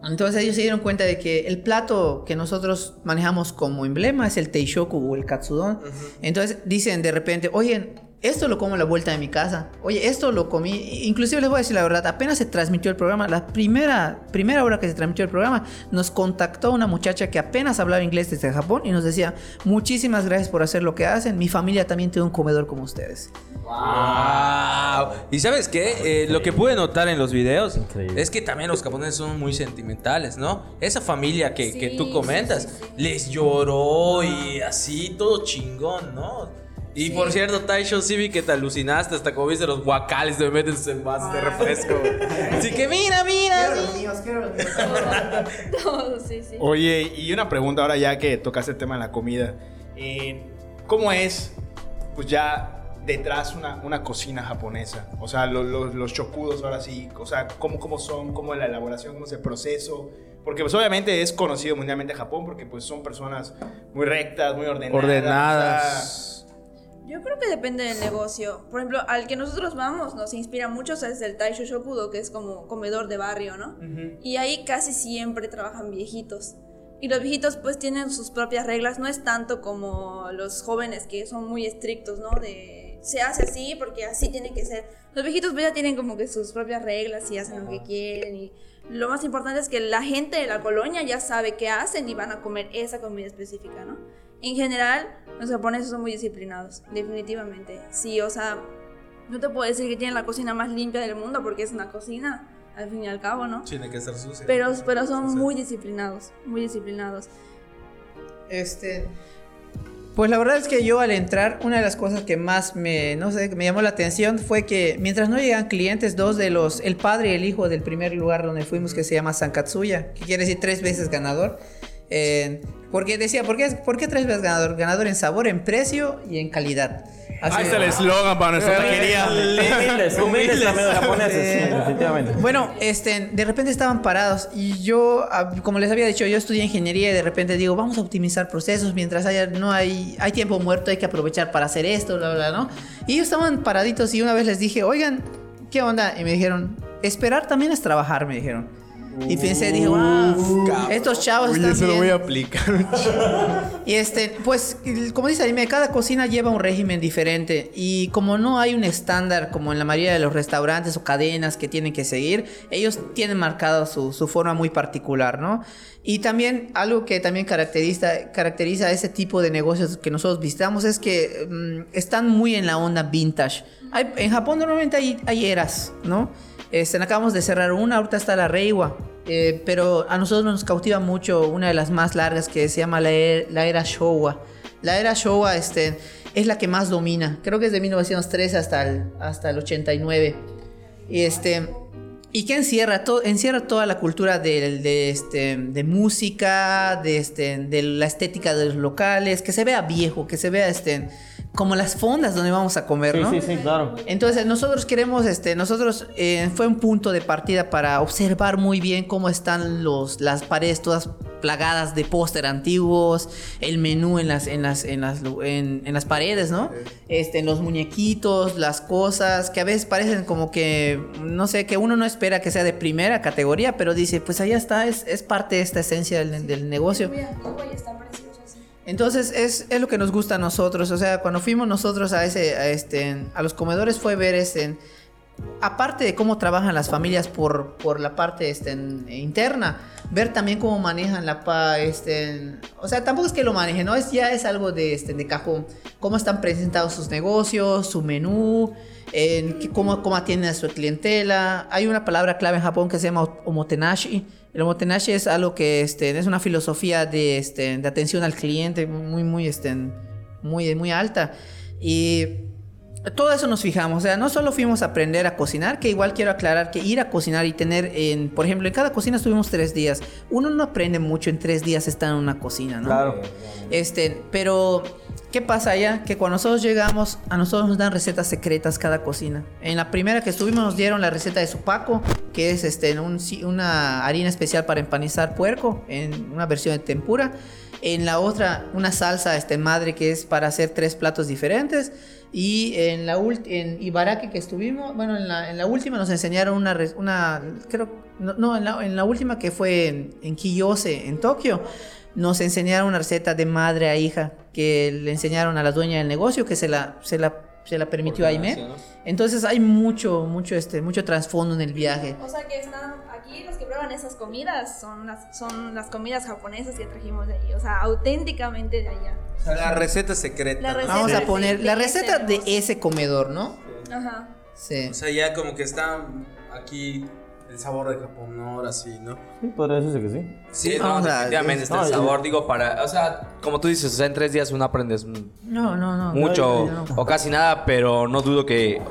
Entonces ellos se dieron cuenta de que el plato que nosotros manejamos como emblema es el teishoku o el katsudon. Entonces dicen de repente, oye, esto lo como a la vuelta de mi casa. Oye, esto lo comí. Inclusive les voy a decir la verdad, apenas se transmitió el programa, la primera, primera hora que se transmitió el programa, nos contactó una muchacha que apenas hablaba inglés desde Japón y nos decía, muchísimas gracias por hacer lo que hacen. Mi familia también tiene un comedor como ustedes. Wow. ¿Y sabes qué? Eh, lo que pude notar en los videos Increíble. es que también los japoneses son muy sentimentales, ¿no? Esa familia que, que tú comentas sí, sí. les lloró y así, todo chingón, ¿no? Y por cierto, Taisho, sí vi que te alucinaste hasta como viste los guacales de metes en vasos de refresco. Así que mira, mira. sí. Todo, sí, sí. Oye, y una pregunta ahora ya que tocaste el tema de la comida. Eh, ¿Cómo es, pues ya detrás una, una cocina japonesa? O sea, lo- lo- los chocudos ahora sí, o sea, ¿cómo, cómo son, cómo es la elaboración, cómo es el proceso? Porque pues obviamente es conocido mundialmente Japón porque pues son personas muy rectas, muy ordenadas. Ordenadas. Yo creo que depende del negocio. Por ejemplo, al que nosotros vamos nos inspira mucho, o sea, es el Taisho Shokudo, que es como comedor de barrio, ¿no? Y ahí casi siempre trabajan viejitos. Y los viejitos pues tienen sus propias reglas, no es tanto como los jóvenes que son muy estrictos, ¿no? De se hace así porque así tiene que ser. Los viejitos pues ya tienen como que sus propias reglas y hacen lo que quieren y lo más importante es que la gente de la colonia ya sabe qué hacen y van a comer esa comida específica, ¿no? En general, los japoneses son muy disciplinados, definitivamente. Sí, o sea, no te puedo decir que tienen la cocina más limpia del mundo porque es una cocina, al fin y al cabo, ¿no? Tiene que ser sucia. Pero, pero son muy disciplinados, muy disciplinados. Este. Pues la verdad es que yo al entrar, una de las cosas que más me, no sé, me llamó la atención fue que mientras no llegan clientes, dos de los, el padre y el hijo del primer lugar donde fuimos, que se llama Sankatsuya, que quiere decir tres veces ganador, eh, porque decía, ¿por qué, ¿por qué tres veces ganador? Ganador en sabor, en precio y en calidad. Así- Ahí está el eslogan para nuestra taquería. Humildes, humildes también los japoneses, sí, definitivamente. Bueno, este, de repente estaban parados y yo, ah, como les había dicho, yo estudié ingeniería y de repente digo, vamos a optimizar procesos mientras haya, no hay, hay tiempo muerto, hay que aprovechar para hacer esto, bla, bla, bla, ¿no? Y ellos estaban paraditos y una vez les dije, oigan, ¿qué onda? Y me dijeron, esperar también es trabajar, me dijeron. Y pensé, dije, wow, estos chavos Oye, están eso lo bien". voy a aplicar. Y este, pues, como dice Anime, cada cocina lleva un régimen diferente. Y como no hay un estándar como en la mayoría de los restaurantes o cadenas que tienen que seguir, ellos tienen marcado su, su forma muy particular, ¿no? Y también algo que también caracteriza, caracteriza a ese tipo de negocios que nosotros visitamos es que mm, están muy en la onda vintage. Hay- en Japón normalmente hay, hay eras, ¿no? Este, acabamos de cerrar una, ahorita está la Reiwa. Eh, pero a nosotros nos cautiva mucho una de las más largas que se llama la, e- la era Showa. La era Showa este, es la que más domina. Creo que es de 1913 hasta el, hasta el 89. Y este. ¿Y que encierra? To- encierra toda la cultura de, de, este, de música, de, este, de la estética de los locales, que se vea viejo, que se vea este, como las fondas donde vamos a comer, Sí, ¿no? sí, sí, claro. Entonces nosotros queremos, este, nosotros eh, fue un punto de partida para observar muy bien cómo están los, las paredes todas plagadas de póster antiguos, el menú en las, en las, en las, en, en las paredes, ¿no? Este, en los muñequitos, las cosas que a veces parecen como que, no sé, que uno no espera que sea de primera categoría, pero dice, pues allá está, es, es parte de esta esencia del, del negocio. Entonces es, es lo que nos gusta a nosotros. O sea, cuando fuimos nosotros a ese, a este, a los comedores fue ver este, aparte de cómo trabajan las familias por, por la parte este, interna, ver también cómo manejan la este, o sea, tampoco es que lo manejen, no es ya es algo de este de cajón, cómo están presentados sus negocios, su menú, cómo, cómo atienden a su clientela. Hay una palabra clave en Japón que se llama omotenashi. El omotenashi es algo que este, es una filosofía de, este, de atención al cliente muy, muy, este, muy, muy alta. Y todo eso nos fijamos, o sea, no solo fuimos a aprender a cocinar, que igual quiero aclarar que ir a cocinar y tener, en, por ejemplo, en cada cocina estuvimos tres días. Uno no aprende mucho en tres días estar en una cocina, ¿no? Claro. Este, pero ¿qué pasa allá? Que cuando nosotros llegamos, a nosotros nos dan recetas secretas cada cocina. En la primera que estuvimos nos dieron la receta de supaco, que es este, un- una harina especial para empanizar puerco, en una versión de tempura. En la otra, una salsa este, madre que es para hacer tres platos diferentes. Y en la en Ibaraki que estuvimos, bueno, en la, en la última nos enseñaron una, una creo, no, en, la, en la última que fue en, en Kiyose, en Tokio, nos enseñaron una receta de madre a hija que le enseñaron a la dueña del negocio que se la, se la, se la permitió a Aime. Entonces hay mucho, mucho, este, mucho trasfondo en el viaje. O sea que están aquí los que prueban esas comidas son las, son las comidas japonesas que trajimos de ahí, o sea, auténticamente de allá. La receta secreta. La ¿no? receta Vamos a poner la receta de ese comedor, ¿no? Ajá. Sí. O sea, ya como que está aquí el sabor de Japón, ¿no? Ahora sí, ¿no? Sí, podría decirse que sí. Sí, Vamos no, a- definitivamente está no, el yo- sabor, digo, para, o sea, como tú dices, o sea, en tres días uno aprendes No, no, no. mucho No, no, no. o casi nada, pero no dudo que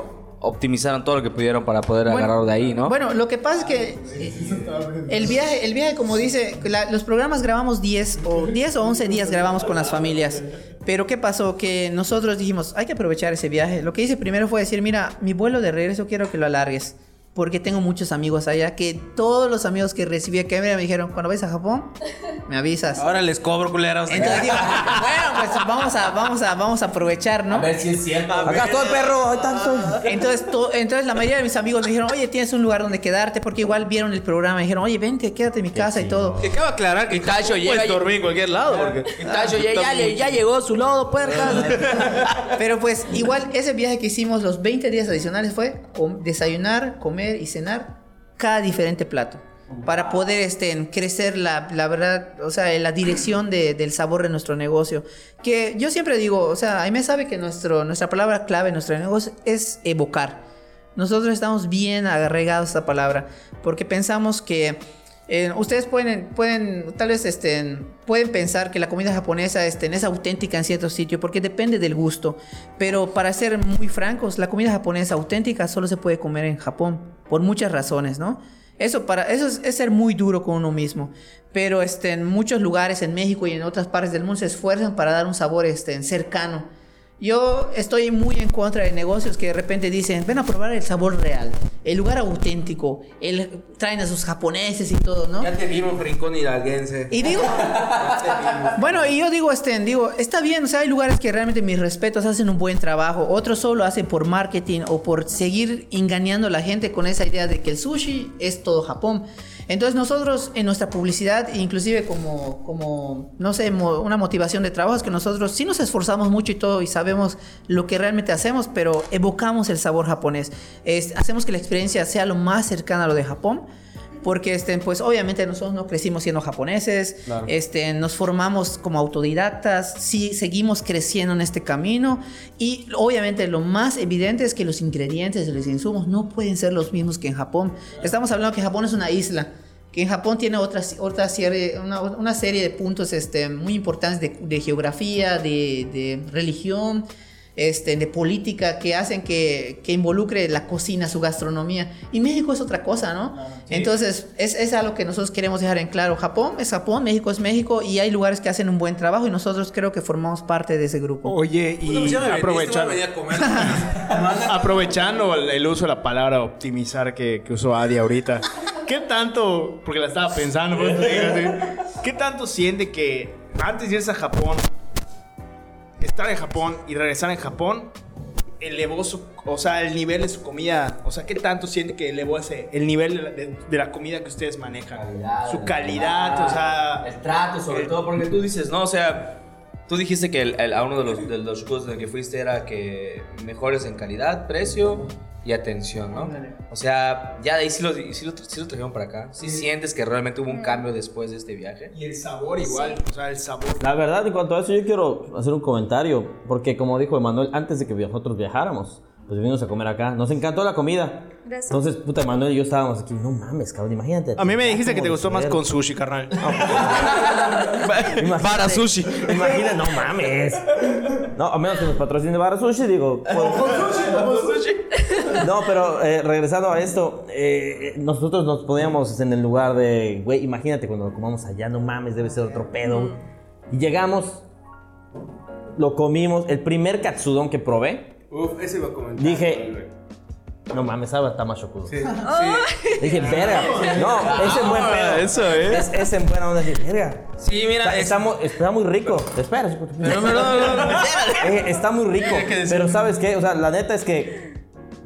optimizaron todo lo que pudieron para poder Bueno, agarrarlo de ahí, ¿no? Bueno, lo que pasa es que eh, el viaje, el viaje como dice, la- los programas grabamos 10 o 10 o 11 días grabamos con las familias. Pero ¿qué pasó? Que nosotros dijimos, hay que aprovechar ese viaje. Lo que hice primero fue decir, mira, mi vuelo de regreso quiero que lo alargues. Porque tengo muchos amigos allá que todos los amigos que recibí acá me dijeron, cuando vayas a Japón, me avisas. Ahora les cobro, culeros. Entonces digo, bueno, pues vamos a, vamos a, vamos a aprovechar, ¿no? si es cierto. Acá estoy, perro. Ahí está, estoy. Entonces, to- entonces la mayoría de mis amigos me dijeron, oye, tienes un lugar donde quedarte, porque igual vieron el programa, me dijeron, oye, vente, quédate en mi casa y todo. Que acaba de aclarar que Tacho llega puedes dormir en cualquier lado. Porque... Tacho, ya, ya le- ya llegó su lodo, puerca. Pero pues igual ese viaje que hicimos los 20 días adicionales fue desayunar, comer y cenar cada diferente plato. para poder este, crecer la, la verdad, o sea, la dirección de- del sabor de nuestro negocio. Que yo siempre digo, o sea, Aime sabe que nuestro, nuestra palabra clave en nuestro negocio es evocar. Nosotros estamos bien arraigados a esta palabra porque pensamos que eh, ustedes pueden, pueden, tal vez este, pueden pensar que la comida japonesa este, es auténtica en ciertos sitios porque depende del gusto. Pero para ser muy francos, la comida japonesa auténtica solo se puede comer en Japón por muchas razones, ¿no? Eso, para, eso es, ser muy duro con uno mismo. Pero este, en muchos lugares, en México y en otras partes del mundo, se esfuerzan para dar un sabor este, cercano. Yo estoy muy en contra de negocios que de repente dicen, ven a probar el sabor real, el lugar auténtico, el, traen a sus japoneses y todo, ¿no? Ya te vimos, Rincón Hidalguense. Y digo, bueno, y yo digo, este, digo, está bien, o sea, hay lugares que realmente mis respetos hacen un buen trabajo, otros solo hacen por marketing o por seguir engañando a la gente con esa idea de que el sushi es todo Japón. Entonces nosotros en nuestra publicidad, inclusive como, como no sé, mo- una motivación de trabajo, es que nosotros sí nos esforzamos mucho y todo y sabemos lo que realmente hacemos, pero evocamos el sabor japonés. Es- hacemos que la experiencia sea lo más cercana a lo de Japón. Porque, este, pues, obviamente nosotros no crecimos siendo japoneses, este, nos formamos como autodidactas, sí, seguimos creciendo en este camino y obviamente lo más evidente es que los ingredientes los insumos no pueden ser los mismos que en Japón. Estamos hablando que Japón es una isla, que en Japón tiene otra, otra serie, una, una serie de puntos este, muy importantes de, de geografía, de, de religión, este, de política que hacen que, que involucre la cocina, su gastronomía. Y México es otra cosa, ¿no? Entonces, es, es algo que nosotros queremos dejar en claro. Japón es Japón, México es México y hay lugares que hacen un buen trabajo y nosotros creo que formamos parte de ese grupo. Oye, y Pues aprovechando, venía a comer. aprovechando el, el uso de la palabra optimizar que, que usó Adi ahorita, ¿qué tanto, porque la estaba pensando, ¿qué tanto siente que antes de irse a Japón, estar en Japón y regresar en Japón, elevó su, o sea, el nivel de su comida, o sea, ¿qué tanto siente que elevó ese, el nivel de la, de- de la comida que ustedes manejan? su calidad, o sea... El trato, sobre el- todo, porque tú dices, no, o sea, tú dijiste que el- el- a uno de los, de los shows en el que fuiste era que mejores en calidad, precio y atención, ¿no? O sea, ya de ahí sí lo, sí lo, sí lo trajeron para acá. Sí sientes que realmente hubo un cambio después de este viaje. Y el sabor igual, o sea, el sabor. La verdad, en cuanto a eso, yo quiero hacer un comentario. Porque, como dijo Emanuel, antes de que nosotros viajáramos, pues vinimos a comer acá. Nos encantó la comida. Gracias. Entonces, puta, Emanuel y yo estábamos aquí. No mames, cabrón, imagínate. A mí me dijiste que te ¿Cómo gustó más con sushi, carnal. Imagínate- Para sushi. Imagina, no mames. No, a menos que nos patrocine Bara Sushi, digo. pues- No, pero eh, regresando a esto, eh, nosotros nos poníamos en el lugar de, güey, imagínate cuando lo comamos allá, no mames, debe ser otro pedo. Y llegamos, lo comimos, el primer katsudon que probé, Uf, ese iba a comentar. Dije- no mames, sabe a Tamashokudo. Sí, sí. Dije, verga. No, es en buen pedo. Eso. Es, es en buena onda, dije, verga. Sí, mira, Está, es- está muy, está muy rico. Espera. Eh, está muy rico. Pero ¿sabes qué? O sea, la neta es que...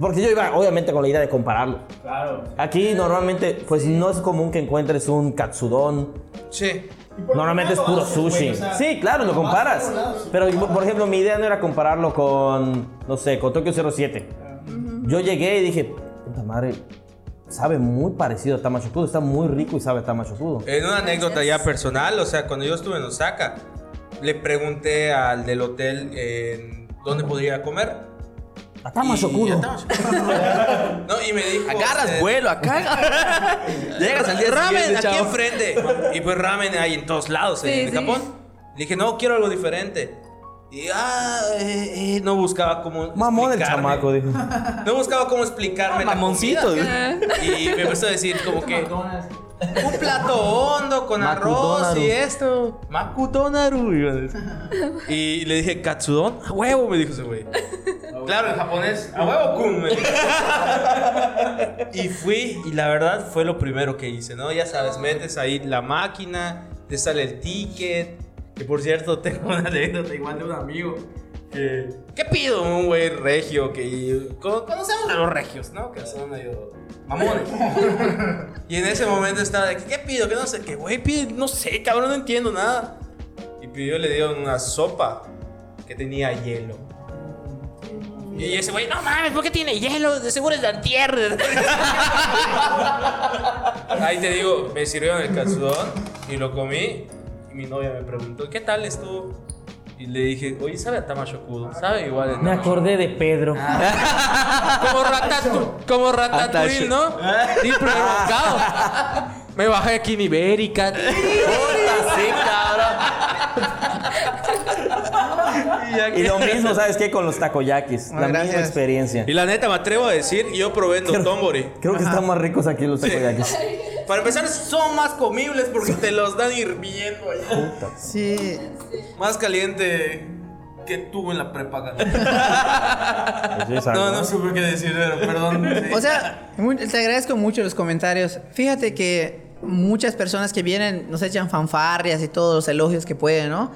Porque yo iba, obviamente, con la idea de compararlo. Claro. Aquí normalmente, pues no es común que encuentres un katsudon. sí. Normalmente es puro sushi. Sí, claro, lo comparas. Pero, por ejemplo, mi idea no era compararlo con, no sé, con Tokyo 07. Yo llegué y dije, puta madre, sabe muy parecido a Tamashokudo. Está muy rico y sabe a Tamashokudo. En una anécdota ya personal, o sea, cuando yo estuve en Osaka, le pregunté al del hotel en dónde podría comer. Y- a Tamashokudo. no, y me dijo. Agarras este, vuelo acá. Llegas al día Ramen aquí chavo. enfrente. Y pues ramen hay en todos lados Sí, en sí. Japón. Le dije, no, quiero algo diferente. Y ah, eh, eh, no buscaba cómo. Mamón el chamaco, dijo. No buscaba cómo explicarme. la mamoncito, comida. Y me empezó a decir, como que. Un plato hondo con arroz y esto. Makutonaru. Y le dije, ¿katsudon? A huevo, me dijo ese güey. Claro, en japonés. A huevo, kun. me dijo. Y fui, y la verdad fue lo primero que hice, ¿no? Ya sabes, metes ahí la máquina, te sale el ticket. Que por cierto, tengo una anécdota igual de un amigo. Que, ¿Qué pido? Un güey regio que. co- Conocemos a los regios, ¿no? Que son medio mamones. y en ese momento estaba de ¿qué pido? Que no sé, que güey pide, no sé, cabrón, no entiendo nada. Y pidió, le dieron una sopa que tenía hielo. Y ese güey, no mames, ¿por qué tiene hielo? De seguro es de antier. Ahí te digo, me sirvieron el calzón y lo comí. Y mi novia me preguntó, ¿qué tal estuvo? Y le dije, oye, ¿sabe a Tamashokudo? ¿Sabe igual Me acordé de Pedro. Como Ratatu, como Ratatouille, ¿no? Y provocado. Me bajé aquí en Ibérica. Puta, sí, cabrón. Y lo mismo, ¿sabes qué? Con los takoyakis. Ah, la misma experiencia. Y la neta, me atrevo a decir, yo probé en Dotonbori. Creo que están más ricos aquí los takoyakis. Para empezar, son más comibles porque te los dan hirviendo ahí. Sí. Más caliente que tú en la prepa. Pues No, ¿no? supe qué decir, pero perdón. sí. O sea, te agradezco mucho los comentarios. Fíjate que muchas personas que vienen nos echan fanfarrias y todos los elogios que pueden, ¿no?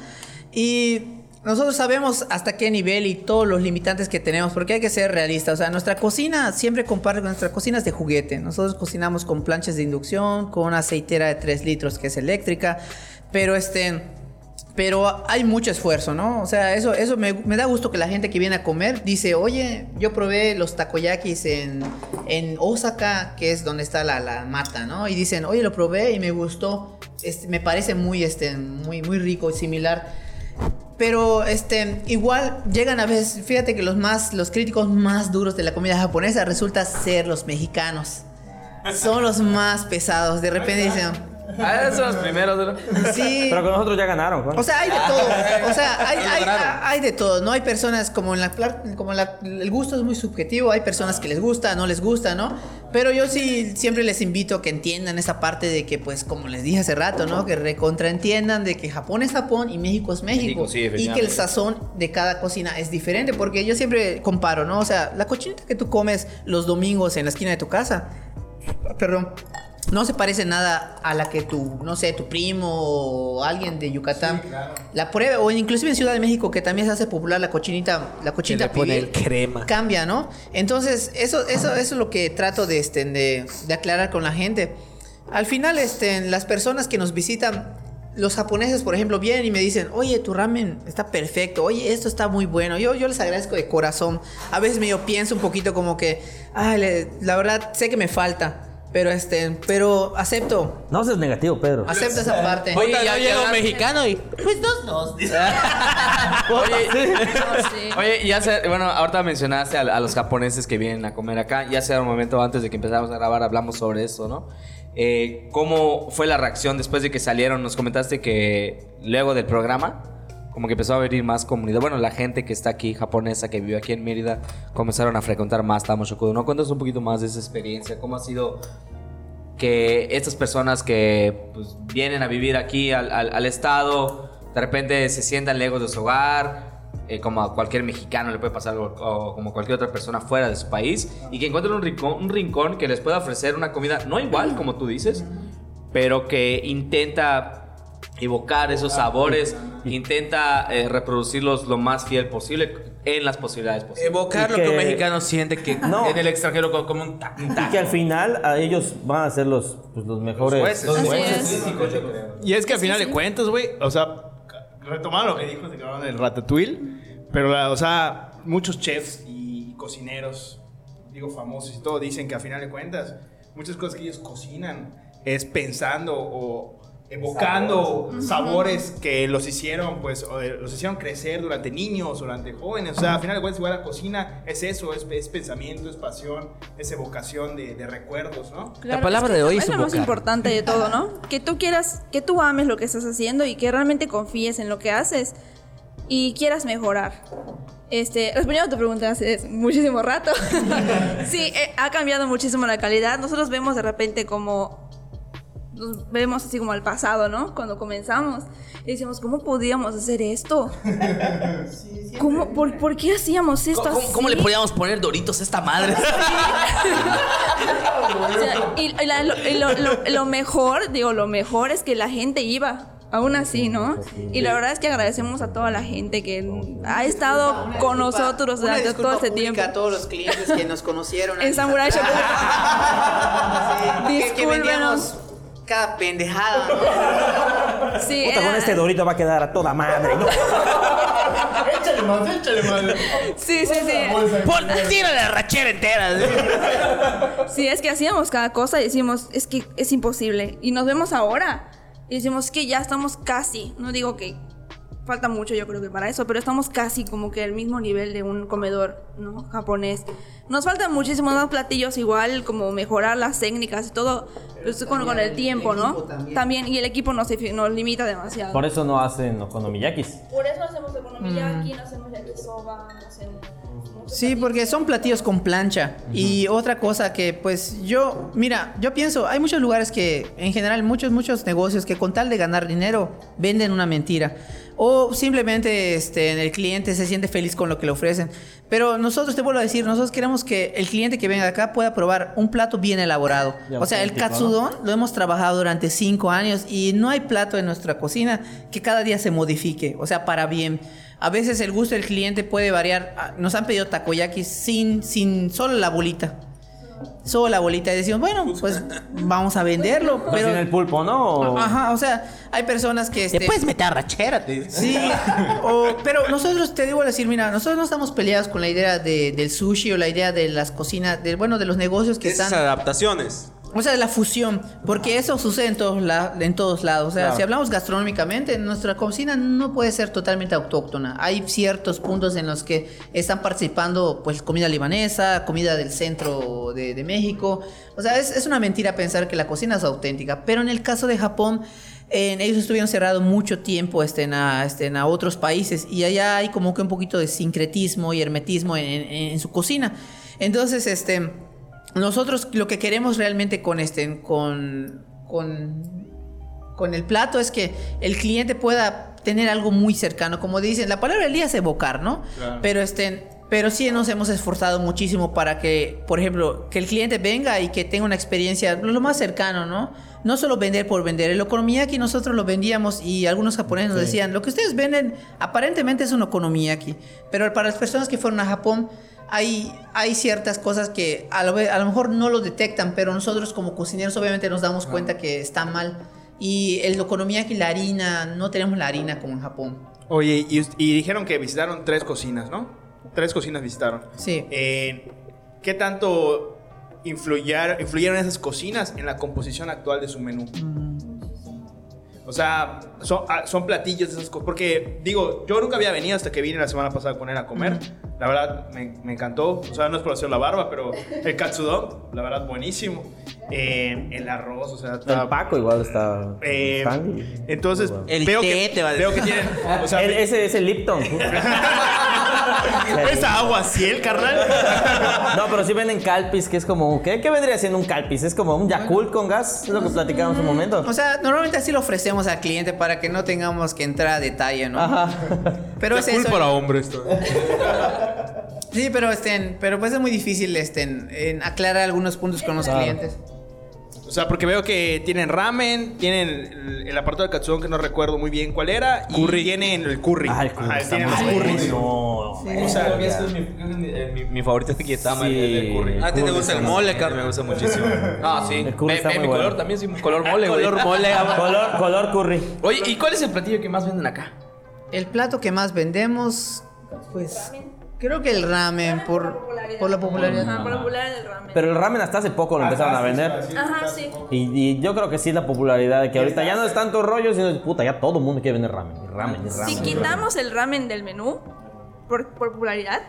Y nosotros sabemos hasta qué nivel y todos los limitantes que tenemos, porque hay que ser realistas. O sea, nuestra cocina siempre comparte con nuestra cocina es de juguete. Nosotros cocinamos con planchas de inducción, con una aceitera de 3 litros que es eléctrica, pero este... Pero hay mucho esfuerzo, ¿no? O sea, eso, eso me, me da gusto que la gente que viene a comer dice, oye, yo probé los takoyakis en, en Osaka, que es donde está la, la mata, ¿no? Y dicen, oye, lo probé y me gustó, este, me parece muy, este, muy, muy rico y similar. Pero este, igual llegan a veces, fíjate que los más, los críticos más duros de la comida japonesa resulta ser los mexicanos. Son los más pesados. De repente dicen, Ah, esos son los primeros. ¿no? sí. Pero con nosotros ya ganaron. Juan. O sea, hay de todo. O sea, hay, hay- hay de todo. No hay personas como en la como la- el gusto es muy subjetivo. Hay personas que les gusta, no les gusta, ¿no? Pero yo sí siempre les invito a que entiendan esa parte de que, pues, como les dije hace rato, ¿no? Que recontraentiendan de que Japón es Japón y México es México. México, sí, y que el sazón de cada cocina es diferente. Porque yo siempre comparo, ¿no? O sea, la cochinita que tú comes los domingos en la esquina de tu casa, perdón, no se parece nada a la que tu, no sé, tu primo o alguien de Yucatán la pruebe. O inclusive en Ciudad de México, que también se hace popular la cochinita, la cochinita pibil, crema. cambia, ¿no? Entonces, eso, eso, eso es lo que trato de, este, de, de aclarar con la gente. Al final, este, las personas que nos visitan, los japoneses, por ejemplo, vienen y me dicen, oye, tu ramen está perfecto, oye, esto está muy bueno. Yo, yo les agradezco de corazón. A veces me yo pienso un poquito como que, ay, le- la verdad, sé que me falta. Pero este, pero acepto, No seas negativo, Pedro. acepto esa parte. Oye, ya llega un mexicano y. pues dos, dos. Oye, No, sí. Oye, ya sé, bueno, ahorita mencionaste a, a los japoneses que vienen a comer acá. Ya hace un momento antes de que empezáramos a grabar hablamos sobre eso, ¿no? Eh, ¿Cómo fue la reacción después de que salieron? Nos comentaste que luego del programa, como que empezó a venir más comunidad. Bueno, la gente que está aquí, japonesa, que vive aquí en Mérida, comenzaron a frecuentar más Tamo Shokudo. ¿No cuentas un poquito más de esa experiencia? ¿Cómo ha sido que estas personas que pues, vienen a vivir aquí al, al- al estado, de repente se sientan lejos de su hogar, eh, como a cualquier mexicano le puede pasar, o, o como cualquier otra persona fuera de su país, y que encuentren un rincón, un rincón que les pueda ofrecer una comida, no igual como tú dices, pero que intenta evocar esos sabores, intenta eh, reproducirlos lo más fiel posible en las posibilidades posibles. Evocar Y lo que un que- mexicano siente que No. en el extranjero co- como un taco. Y que al final a ellos van a ser los, pues, los mejores. jueces. los jueces. es. Y es que al final de cuentas, güey, o sea, retomando lo que dijo de que hablaban del ratatouille, pero, la- o sea, muchos chefs y cocineros, digo, famosos y todo, dicen que al final de cuentas, muchas cosas que ellos cocinan es pensando o evocando sabores, que los hicieron, pues, los hicieron crecer durante niños, durante jóvenes. O sea, al final de cuentas, igual la cocina es eso, es, es pensamiento, es pasión, es evocación de, de recuerdos, ¿no? Claro, palabra es que de hoy es es lo más importante de todo, ¿no? Que tú quieras, que tú ames lo que estás haciendo y que realmente confíes en lo que haces y quieras mejorar. Este, respondiendo a tu pregunta hace muchísimo rato. sí, eh, ha cambiado muchísimo la calidad. Nosotros vemos de repente como nos vemos así como al pasado, ¿no? Cuando comenzamos y decimos, ¿cómo podíamos hacer esto? ¿Cómo, por, por qué hacíamos esto ¿Cómo, cómo así? le podíamos poner doritos a esta madre? O sea, y la- lo, y lo- lo- lo mejor, digo, lo mejor es que la gente iba. Aún así, ¿no? Y la verdad es que agradecemos a toda la gente que ha estado con nosotros durante todo este tiempo. a todos los clientes que nos conocieron. En Samurai Shodown. Sí, que, que Discúlpenos. vendíamos cada pendejada. ¿no? Sí, Puta, con este dorito va a quedar a toda madre. ¿no? échale más, échale más. Sí, sí, sí. Pon, tírale la rachera entera. Sí, es que hacíamos cada cosa y decimos, es que es imposible. Y nos vemos ahora y decimos que ya estamos casi, no digo que falta mucho yo creo que para eso, pero estamos casi como que al mismo nivel de un comedor ¿no? japonés. Nos faltan muchísimos más platillos igual, como mejorar las técnicas y todo, pues, con, con el tiempo, ¿no? También. y el equipo nos, nos limita demasiado. Por eso no hacen okonomiyakis. Por eso hacemos economiyaki, no hacemos yakisoba, no hacemos... Sí, porque son platillos con plancha. Y otra cosa que, pues, yo, mira, yo pienso, hay muchos lugares que, en general, muchos, muchos negocios que con tal de ganar dinero, venden una mentira. O simplemente este, el cliente se siente feliz con lo que le ofrecen. Pero nosotros, te vuelvo a decir, nosotros queremos que el cliente que venga acá pueda probar un plato bien elaborado. O sea, el katsudon lo hemos trabajado durante cinco años y no hay plato en nuestra cocina que cada día se modifique, o sea, para bien. A veces el gusto del cliente puede variar. Ah, Nos han pedido takoyaki sin, sin solo la bolita. Solo la bolita y decimos, bueno, pues vamos a venderlo. Pero Pero, sin el pulpo, ¿no? O- ajá, o sea, hay personas que... Te este, puedes meter a rachera. te- Sí, o- pero nosotros te digo decir, mira, nosotros no estamos peleados con la idea de- del sushi o la idea de las cocinas, de, bueno, de los negocios que Esas están... adaptaciones. O sea, la fusión, porque eso sucede en todos, la- en todos lados. O sea, Claro. si hablamos gastronómicamente, nuestra cocina no puede ser totalmente autóctona. Hay ciertos puntos en los que están participando, pues, comida libanesa, comida del centro de, de México. O sea, es, es una mentira pensar que la cocina es auténtica. Pero en el caso de Japón, ellos estuvieron cerrados mucho tiempo este, en, a, este, en a otros países y allá hay como que un poquito de sincretismo y hermetismo en, en- en su cocina. Entonces, este, nosotros lo que queremos realmente con este, con, con, con el plato es que el cliente pueda tener algo muy cercano. Como dicen, la palabra del día es evocar, ¿no? Pero este, pero sí nos hemos esforzado muchísimo para que, por ejemplo, que el cliente venga y que tenga una experiencia lo más cercano, ¿no? No solo vender por vender. El okonomiyaki nosotros lo vendíamos y algunos japoneses nos decían, lo que ustedes venden aparentemente es un okonomiyaki, pero para las personas que fueron a Japón hay, hay ciertas cosas que a lo, ve- a lo mejor no lo detectan, pero nosotros como cocineros obviamente nos damos cuenta que está mal. Y el okonomiyaki, la harina, no tenemos la harina como en Japón. Oye, y, y dijeron que visitaron tres cocinas, ¿no? Tres cocinas visitaron. Sí. Eh, ¿Qué tanto influyeron esas cocinas en la composición actual de su menú? O sea, son, ah, son platillos de esas cosas. Porque, digo, yo nunca había venido hasta que vine la semana pasada con él a comer. La verdad, me, me encantó. O sea, no es por hacer la barba, pero el katsudon, la verdad, buenísimo. Eh, el arroz, o sea, está- El Paco igual está. eh, entonces, El veo, té que, te va a veo decir. que tienen. O sea, El- ese es el Lipton. esa agua ciel, carnal. No, pero sí venden calpis, que es como. ¿Qué, qué vendría siendo un calpis? Es como un Yakult con gas, es lo que platicábamos un momento. O sea, normalmente así lo ofrecemos al cliente para que no tengamos que entrar a detalle, ¿no? Ajá. Pero es eso. para hombres. Sí, pero este, pero pues es muy difícil este, en, en aclarar algunos puntos con los clientes. O sea, porque veo que tienen ramen, tienen el, el apartado de katsudon que no recuerdo muy bien cuál era, y tienen el curry. Ah, el curry Ajá, tienen los curries. bueno. O sea, Creo que este es mi, mi, mi- favorito es el Kiyotama, Sí. el de curry. El ¿A ti te curry gusta el mole, Carlos? Me gusta muchísimo. Ah, sí. El curry Ve- está ve muy mi bueno. color también, sí, color mole, güey. Color mole. Color, color curry. Oye, ¿y cuál es el platillo que más venden acá? El plato que más vendemos, pues creo que el ramen por, por la popularidad. Ajá, por la popularidad del ramen. Pero el ramen hasta hace poco lo empezaron a vender. Ajá, sí. Y, y yo creo que sí la popularidad de que ahorita ya no es tanto rollo, sino puta, ya todo el mundo quiere vender ramen. Ramen, y ramen. Si quitamos el ramen del menú, por, por popularidad,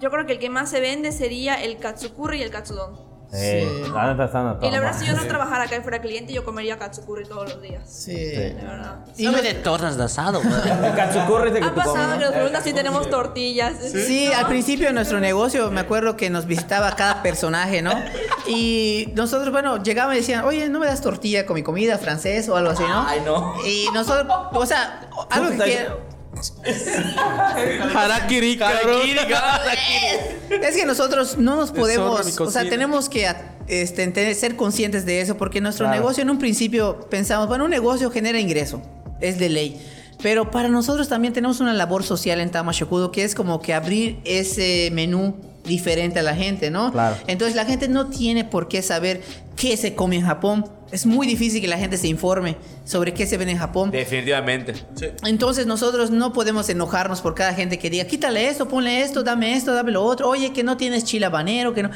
yo creo que el que más se vende sería el katsukuri y el katsudon. Ramen. Eh, la neta están a Y la verdad, si yo no trabajara acá y fuera cliente, yo comería katsukuri todos los días. Sí. De verdad. Dime de tortas de asado, katsukuri de que Ha pasado ¿no? que nos preguntan si tenemos tortillas. Sí, al principio de nuestro negocio me acuerdo que nos visitaba cada personaje, ¿no? Y nosotros, bueno, llegaban y decían, oye, ¿no me das tortilla con mi comida francés o algo así, no? Ay, no. Y nosotros, o sea, algo que... Que- Harakiri, cabrón. Es que nosotros no nos podemos, o sea, tenemos que este, tener- ser conscientes de eso, porque nuestro Claro. negocio en un principio pensamos, bueno, un negocio genera ingreso, es de ley. Pero para nosotros también tenemos una labor social en Tamashokudo, que es como que abrir ese menú diferente a la gente, ¿no? Claro. Entonces la gente no tiene por qué saber qué se come en Japón. Es muy difícil que la gente se informe sobre qué se vende en Japón. Definitivamente. Entonces nosotros no podemos enojarnos por cada gente que diga, quítale esto, ponle esto, dame esto, dame lo otro. Oye, que no tienes chile habanero, que no.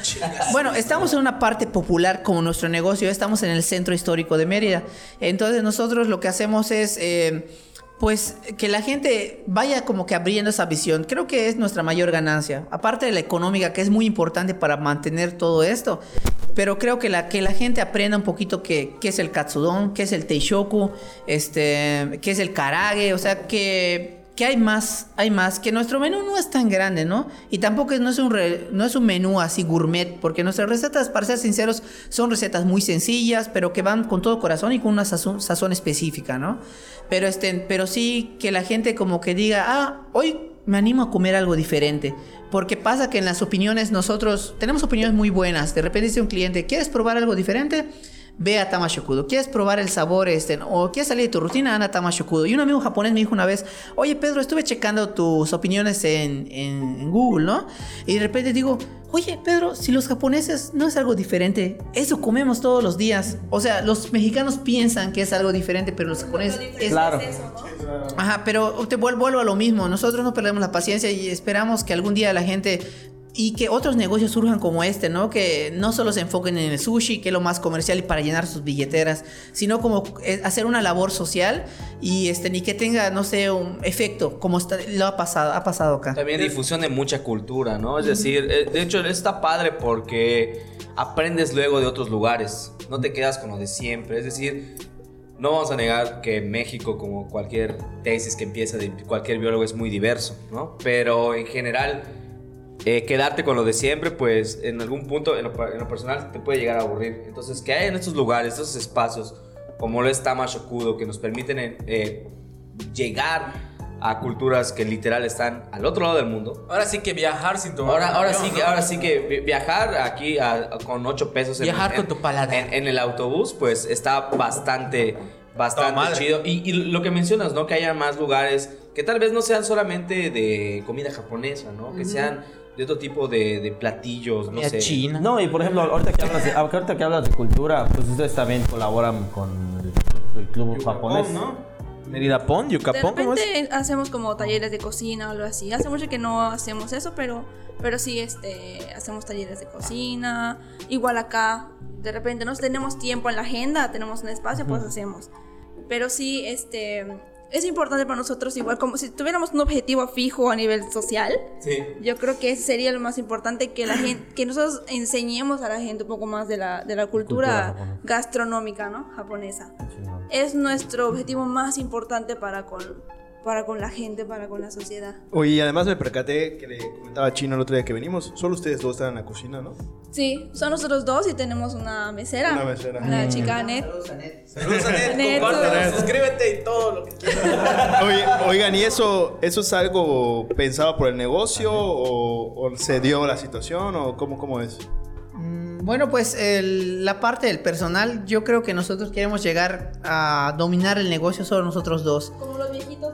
Bueno, estamos en una parte popular como nuestro negocio, estamos en el centro histórico de Mérida. Entonces nosotros lo que hacemos es... eh, pues que la gente vaya como que abriendo esa visión. Creo que es nuestra mayor ganancia. Aparte de la económica, que es muy importante para mantener todo esto. Pero creo que la, que la gente aprenda un poquito qué es el katsudon, qué es el teishoku, este, qué es el karage. O sea, que, que hay más, hay más. Que nuestro menú no es tan grande, ¿no? Y tampoco no, es un re- no es un menú así gourmet. Porque nuestras recetas, para ser sinceros, son recetas muy sencillas, pero que van con todo corazón y con una sazón, sazón específica, ¿no? Pero, este, pero sí que la gente como que diga, ah, hoy me animo a comer algo diferente. Porque pasa que en las opiniones nosotros tenemos opiniones muy buenas. De repente dice un cliente, ¿quieres probar algo diferente? Ve a Tamashokudo. ¿Quieres probar el sabor este? O quieres salir de tu rutina? Anda a Tamashokudo. Y un amigo japonés me dijo una vez, oye Pedro, estuve checando tus opiniones en, en- en Google, ¿no? Y de repente digo, oye Pedro, si los japoneses no es algo diferente, eso comemos todos los días. O sea, los mexicanos piensan que es algo diferente, pero los japoneses... es- Claro. Ajá, pero te vuel- vuelvo a lo mismo. Nosotros no perdemos la paciencia y esperamos que algún día la gente y que otros negocios surjan como este, ¿no? Que no solo se enfoquen en el sushi, que es lo más comercial y para llenar sus billeteras, sino como eh, hacer una labor social y este ni que tenga, no sé, un efecto como está, lo ha pasado, ha pasado acá. También difusión de mucha cultura, ¿no? Es decir, eh, de hecho está padre porque aprendes luego de otros lugares, no te quedas con lo de siempre. Es decir, no vamos a negar que México, como cualquier tesis que empieza de cualquier biólogo, es muy diverso, ¿no? Pero en general, eh, quedarte con lo de siempre, pues en algún punto, en lo, en lo personal, te puede llegar a aburrir. Entonces, que hay en estos lugares, estos espacios, como lo es Tamashokudo, que nos permiten eh, llegar a culturas que literal están al otro lado del mundo. Ahora sí que viajar sin tomar. Ahora, ahora sí que, ahora sí que vi- viajar aquí a- a- con 8 pesos en, Viajar en- con tu paladar. en, en el autobús, pues está bastante, bastante chido. Y, y lo que mencionas, ¿no? Que haya más lugares que tal vez no sean solamente de comida japonesa, ¿no? Que sean de otro tipo de, de platillos, no sé. china. No, y por ejemplo, ahorita que hablas de, ahorita que hablas de cultura, pues ustedes también colaboran con el, el club japonés. Mérida Pon, De Yucapón, ¿cómo es? repente hacemos como talleres de cocina o algo así. Hace mucho que no hacemos eso, pero, pero sí este, hacemos talleres de cocina. Igual acá, de repente no tenemos tiempo en la agenda, tenemos un espacio, pues hacemos. Pero sí, este, es importante para nosotros, igual como si tuviéramos un objetivo fijo a nivel social. Sí. Yo creo que ese sería lo más importante, que la gente, que nosotros enseñemos a la gente un poco más de la, de la cultura, gastronómica, ¿no? Japonesa. Es nuestro objetivo más importante para con, para con la gente, para con la sociedad. Oye, y además me percaté que le comentaba a Chino el otro día que venimos. Solo ustedes dos están en la cocina, ¿no? Sí, son nosotros dos y tenemos una mesera. Una mesera. La chica Anet. Saludos, Anet, Anet. compártelo, suscríbete y todo lo que quieras. Oye, oigan, ¿y eso, eso es algo pensado por el negocio o, o se dio la situación o cómo, cómo es? Mm, Bueno, pues el- la parte del personal, yo creo que nosotros queremos llegar a dominar el negocio solo nosotros dos. Como los viejitos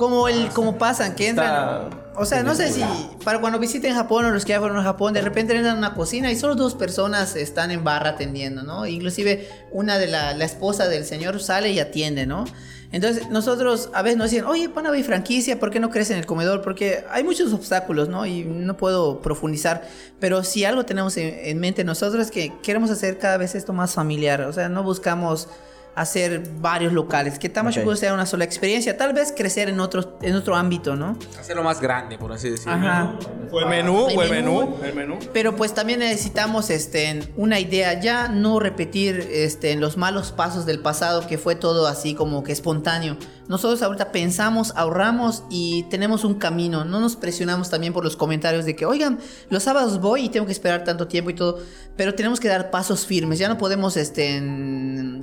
Como el, como pasan, que entran. O sea, no sé si para cuando visiten Japón o los que ya fueron a Japón, de repente entran a una cocina y solo dos personas están en barra atendiendo, ¿no? Inclusive una de la, la esposa del señor sale y atiende, ¿no? Entonces nosotros a veces nos dicen, oye, pon a franquicia, ¿por qué no crees en el comedor? Porque hay muchos obstáculos, ¿no? Y no puedo profundizar, pero si algo tenemos en, en mente nosotros es que queremos hacer cada vez esto más familiar, o sea, no buscamos hacer varios locales, que Tamashoku Ok. sea una sola experiencia, tal vez crecer en otro, en otro ámbito, ¿no? Hacerlo más grande, por así decirlo. Ajá. ¿O el menú? El ¿O el menú. menú? ¿El menú? Pero pues también necesitamos este, una idea, ya no repetir este, los malos pasos del pasado, que fue todo así como que espontáneo. Nosotros ahorita pensamos, ahorramos y tenemos un camino. No nos presionamos también por los comentarios de que, oigan, los sábados voy y tengo que esperar tanto tiempo y todo. Pero tenemos que dar pasos firmes. Ya no podemos este,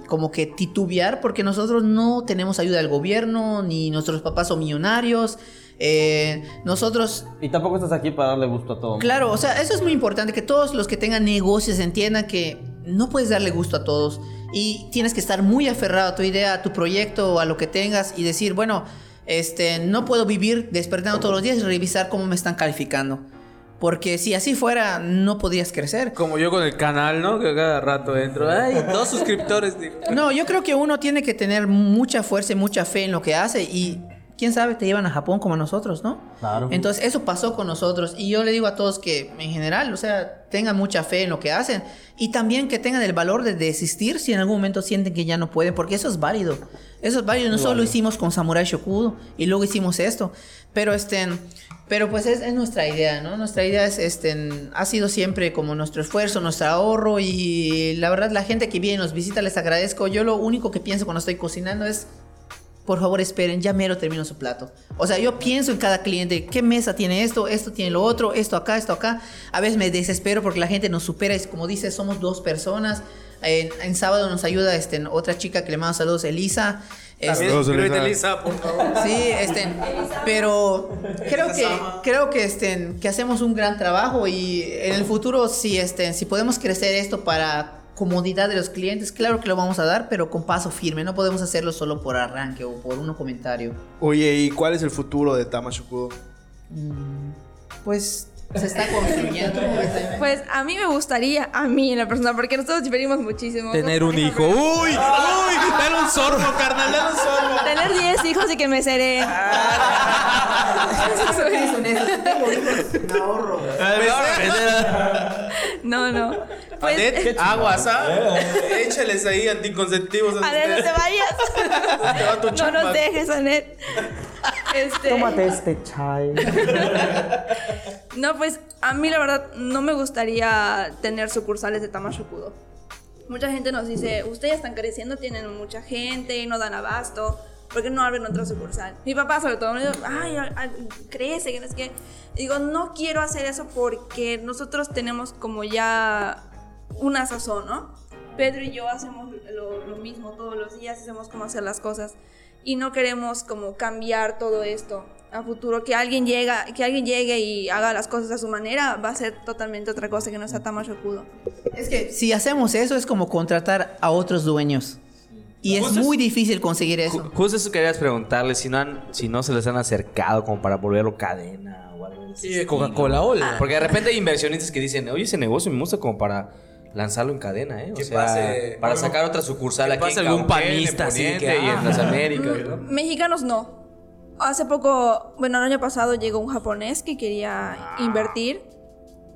como que titubear porque nosotros no tenemos ayuda del gobierno, ni nuestros papás son millonarios. Eh, nosotros Y tampoco estás aquí para darle gusto a todo. Claro, o sea, eso es muy importante, que todos los que tengan negocios entiendan que no puedes darle gusto a todos y tienes que estar muy aferrado a tu idea, a tu proyecto, a lo que tengas y decir, bueno, este, no puedo vivir despertando todos los días y revisar cómo me están calificando. Porque si así fuera, no podrías crecer. Como yo con el canal, ¿no? Que cada rato entro. Ay, dos suscriptores. No, yo creo que uno tiene que tener mucha fuerza y mucha fe en lo que hace y quién sabe te llevan a Japón como a nosotros, ¿no? Claro. Entonces eso pasó con nosotros y yo le digo a todos que en general, o sea, tengan mucha fe en lo que hacen y también que tengan el valor de desistir si en algún momento sienten que ya no pueden, porque eso es válido. Eso es válido. No solo lo hicimos con Samurai Shokudo y luego hicimos esto, pero este, pero pues es, es nuestra idea, ¿no? Nuestra idea es, este, ha sido siempre como nuestro esfuerzo, nuestro ahorro y la verdad la gente que viene nos visita les agradezco. Yo lo único que pienso cuando estoy cocinando es por favor esperen, ya mero termino su plato. O sea, yo pienso en cada cliente, ¿qué mesa tiene esto? Esto tiene lo otro, esto acá, esto acá. A veces me desespero porque la gente nos supera, es como dice, somos dos personas. En, en sábado nos ayuda este, otra chica que le mando saludos, Elisa. Este, También suscríbete, Elisa, por favor. Sí, este, pero creo que creo que este que hacemos un gran trabajo y en el futuro si este si podemos crecer esto para comodidad de los clientes, claro que lo vamos a dar, pero con paso firme, no podemos hacerlo solo por arranque o por un comentario. Oye, ¿y cuál es el futuro de Tamashokudo? Pues se está construyendo. Pues a mí me gustaría, a mí en la persona, porque nosotros diferimos muchísimo. Tener un hijo. ¡Uy! ¡Uy! Dale un sorbo, carnal, dale un sorbo. Tener 10 hijos y que me seré. No, no. Pues, Anet, aguas, ¿ah? Échales ahí anticonceptivos. a Anet, no te vayas. Te va tu No nos dejes, Anet. Este, este chai. No, pues a mí la verdad no me gustaría tener sucursales de Tamashokudo. Mucha gente nos dice, ustedes están creciendo, tienen mucha gente, no dan abasto, ¿por qué no abren otra sucursal? Mi papá sobre todo me dice, ay, crece, que no es que... Digo, no quiero hacer eso porque nosotros tenemos como ya una sazón, ¿no? Pedro y yo hacemos lo, lo mismo todos los días, hacemos como hacer las cosas y no queremos como cambiar todo esto a futuro que alguien llega que alguien llegue y haga las cosas a su manera va a ser totalmente otra cosa que no sea Tamashokudo. Es que si hacemos eso es como contratar a otros dueños. Y es muy difícil conseguir eso. Ju- Justo eso querías preguntarle, si no, han, si no se les han acercado como para volverlo cadena o algo así. Sí, Coca-Cola. Porque de repente hay inversionistas que dicen, oye, ese negocio me gusta como para lanzarlo en cadena, ¿eh? O Que sea, pase- para sacar otra sucursal que aquí pase en algún Cauquén, panista, en así, Poniente que, y en ah. las Américas, ¿no? Mexicanos no. Hace poco, bueno, el año pasado llegó un japonés que quería invertir,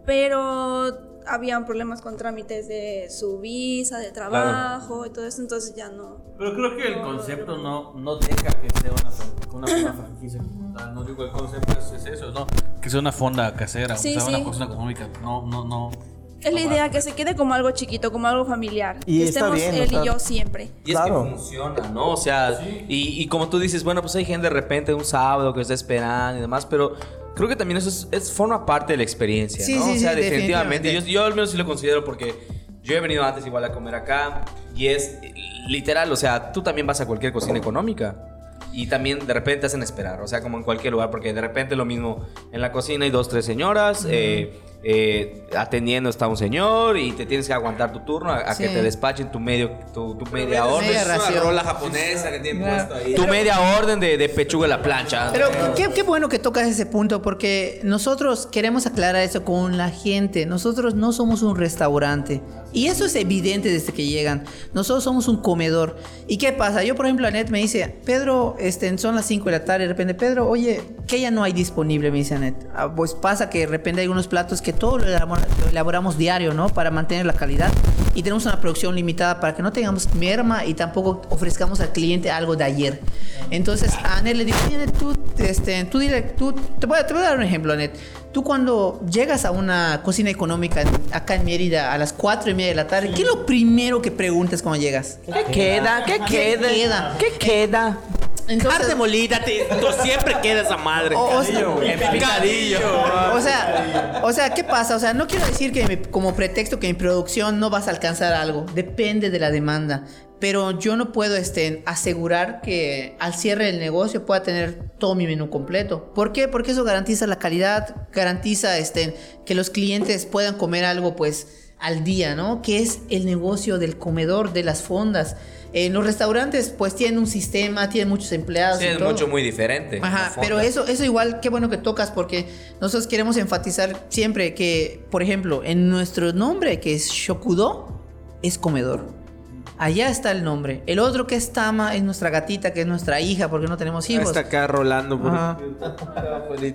pero habían problemas con trámites de su visa, de trabajo y todo eso, entonces ya no. Pero creo que el concepto no, no deja que sea una, una, una franquicia como tal. No digo el concepto es, es eso, ¿no? Que sea una fonda casera, Sí, o sea, sí. una cocina económica. No, no, no. Es la idea que se quede como algo chiquito, como algo familiar. Y que estemos bien, él está- y yo siempre. Y Claro. es que funciona, ¿no? O sea, y, y como tú dices, bueno, pues hay gente de repente un sábado que está esperando y demás, pero creo que también eso es, es- forma parte de la experiencia, Sí, ¿no? sí, o sea, sí, definitivamente. Yo, definitivamente. yo al menos sí lo considero porque yo he venido antes igual a comer acá y es literal, o sea, tú también vas a cualquier cocina económica. Y también de repente hacen esperar, o sea, como en cualquier lugar, porque de repente lo mismo, en la cocina hay dos, tres señoras, eh, eh, atendiendo está un señor y te tienes que aguantar tu turno a, a que Sí. te despachen tu medio, tu, tu media orden. media Es una rola japonesa que tienen puesto ahí. Tu media orden de, de pechuga a la plancha. Pero qué, qué bueno que tocas ese punto porque nosotros queremos aclarar eso con la gente. Nosotros no somos un restaurante. Y eso es evidente desde que llegan. Nosotros somos un comedor. ¿Y qué pasa? Yo, por ejemplo, Anet me dice, Pedro, este, son las 5 de la tarde. De repente, Pedro, oye, ¿qué ya no hay disponible? Me dice Anet. "Ah, pues pasa que de repente hay algunos platos que todo lo elabora- lo elaboramos diario, ¿no? Para mantener la calidad. Y tenemos una producción limitada para que no tengamos merma y tampoco ofrezcamos al cliente algo de ayer. Entonces a Anet le digo, "Oye, Anet, tú, este, tú dile, tú, te voy, a, te voy a dar un ejemplo, Anet. Tú cuando llegas a una cocina económica acá en Mérida a las 4 y media de la tarde, ¿qué es lo primero que preguntas cuando llegas? ¿Qué queda? ¿Qué ¿Qué queda? queda? ¿Qué queda? Entonces, molida, te, tú siempre queda esa madre. O- o sea- En picadillo. o sea, o sea, ¿qué pasa? O sea, no quiero decir que mi- como pretexto que mi producción no vas a alcanzar algo. Depende de la demanda. Pero yo no puedo este, asegurar que al cierre del negocio pueda tener todo mi menú completo. ¿Por qué? Porque eso garantiza la calidad, garantiza este, que los clientes puedan comer algo pues al día, ¿no? Que es el negocio del comedor, de las fondas. En los restaurantes, pues tienen un sistema, tienen muchos empleados. Sí, y es todo. mucho muy diferente. Ajá, pero eso, eso igual, qué bueno que tocas porque nosotros queremos enfatizar siempre que, por ejemplo, en nuestro nombre, que es Shokudo, es comedor. Allá está el nombre. El otro que es Tama es nuestra gatita, que es nuestra hija, porque no tenemos hijos. Está acá rolando. por-.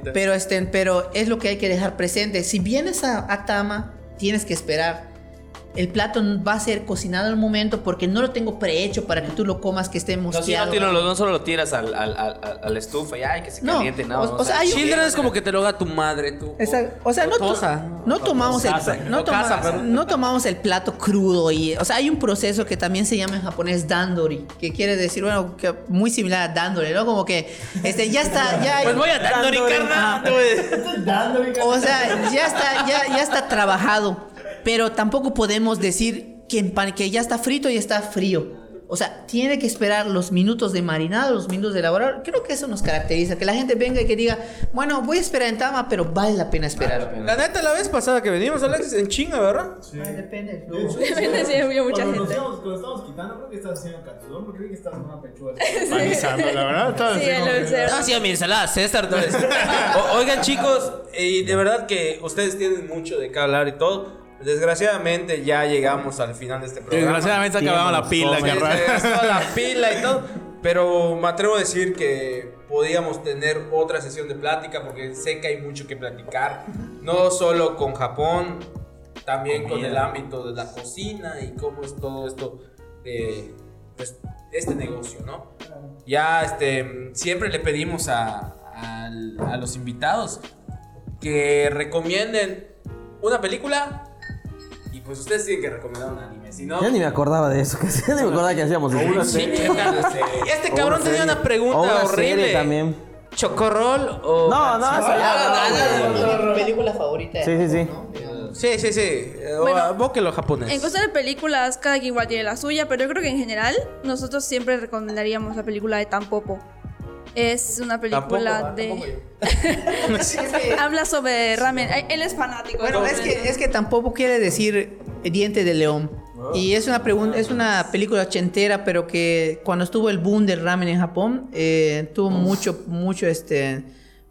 Pero, este, pero es lo que hay que dejar presente. Si vienes a, a Tama, tienes que esperar. El plato va a ser cocinado al momento porque no lo tengo prehecho para que tú lo comas que esté No, si no, mosqueado. tiro- no solo lo tiras al, al, al, al- a la estufa y ay, que se caliente. No, o- o sea, hay un- Children es como que te lo haga tu madre, tú. O sea, no, to- Tosa. no tomamos el casa. no, casa, tomamos el plato crudo y o sea hay un proceso que también se llama en japonés dandori que quiere decir bueno que muy similar a dandori no como que este ya está ya Pues voy a Dandori, carnal. o sea ya está ya, ya está trabajado pero tampoco podemos decir que, que ya está frito y está frío o sea, tiene que esperar los minutos de marinado, los minutos de elaborar. Creo que eso nos caracteriza. Que la gente venga y que diga, bueno, voy a esperar en Tama, pero vale la pena esperar. La neta, la vez pasada que venimos, Alexis, en chinga, ¿verdad? Depende. Depende si había mucha Cuando nos gente. íbamos- cuando estábamos quitando, creo que estabas haciendo katsudon, porque creí que estabas con una pechuga. Panizando, la verdad. Sí, el que- cerdo. Ah, sí, mi ensalada César. Oigan, chicos, y de verdad que ustedes tienen mucho de qué hablar y todo. Desgraciadamente ya llegamos al final de este programa. Desgraciadamente se acabaron la pila, carnal. la pila y todo. Pero me atrevo a decir que podíamos tener otra sesión de plática porque sé que hay mucho que platicar. No solo con Japón, también con el ámbito de la cocina y cómo es todo esto de pues, este negocio, ¿no? Ya este, siempre le pedimos a, a los invitados que recomienden una película pues ustedes tienen que recomendar un anime. Si no, Ya ni me acordaba de eso, que ya ni me acordaba que hacíamos eso. Sí, Este O cabrón tenía serie. una pregunta una horrible. serie también. ¿Chocorrol o.? No, no, eso ya. Mi película favorita. Sí, sí, sí. Sí, sí, sí. Eh, o Bueno, abóquelo japonés. En cuestión de películas, cada quien igual tiene la suya, pero yo creo que en general nosotros siempre recomendaríamos la película de Tampopo. Es una película de... Habla sobre ramen. Él es fanático. Bueno, es que, es que tampoco quiere decir diente de león. Y es una pregunta, es una película ochentera, pero que cuando estuvo el boom del ramen en Japón, eh, tuvo mucho, mucho, este,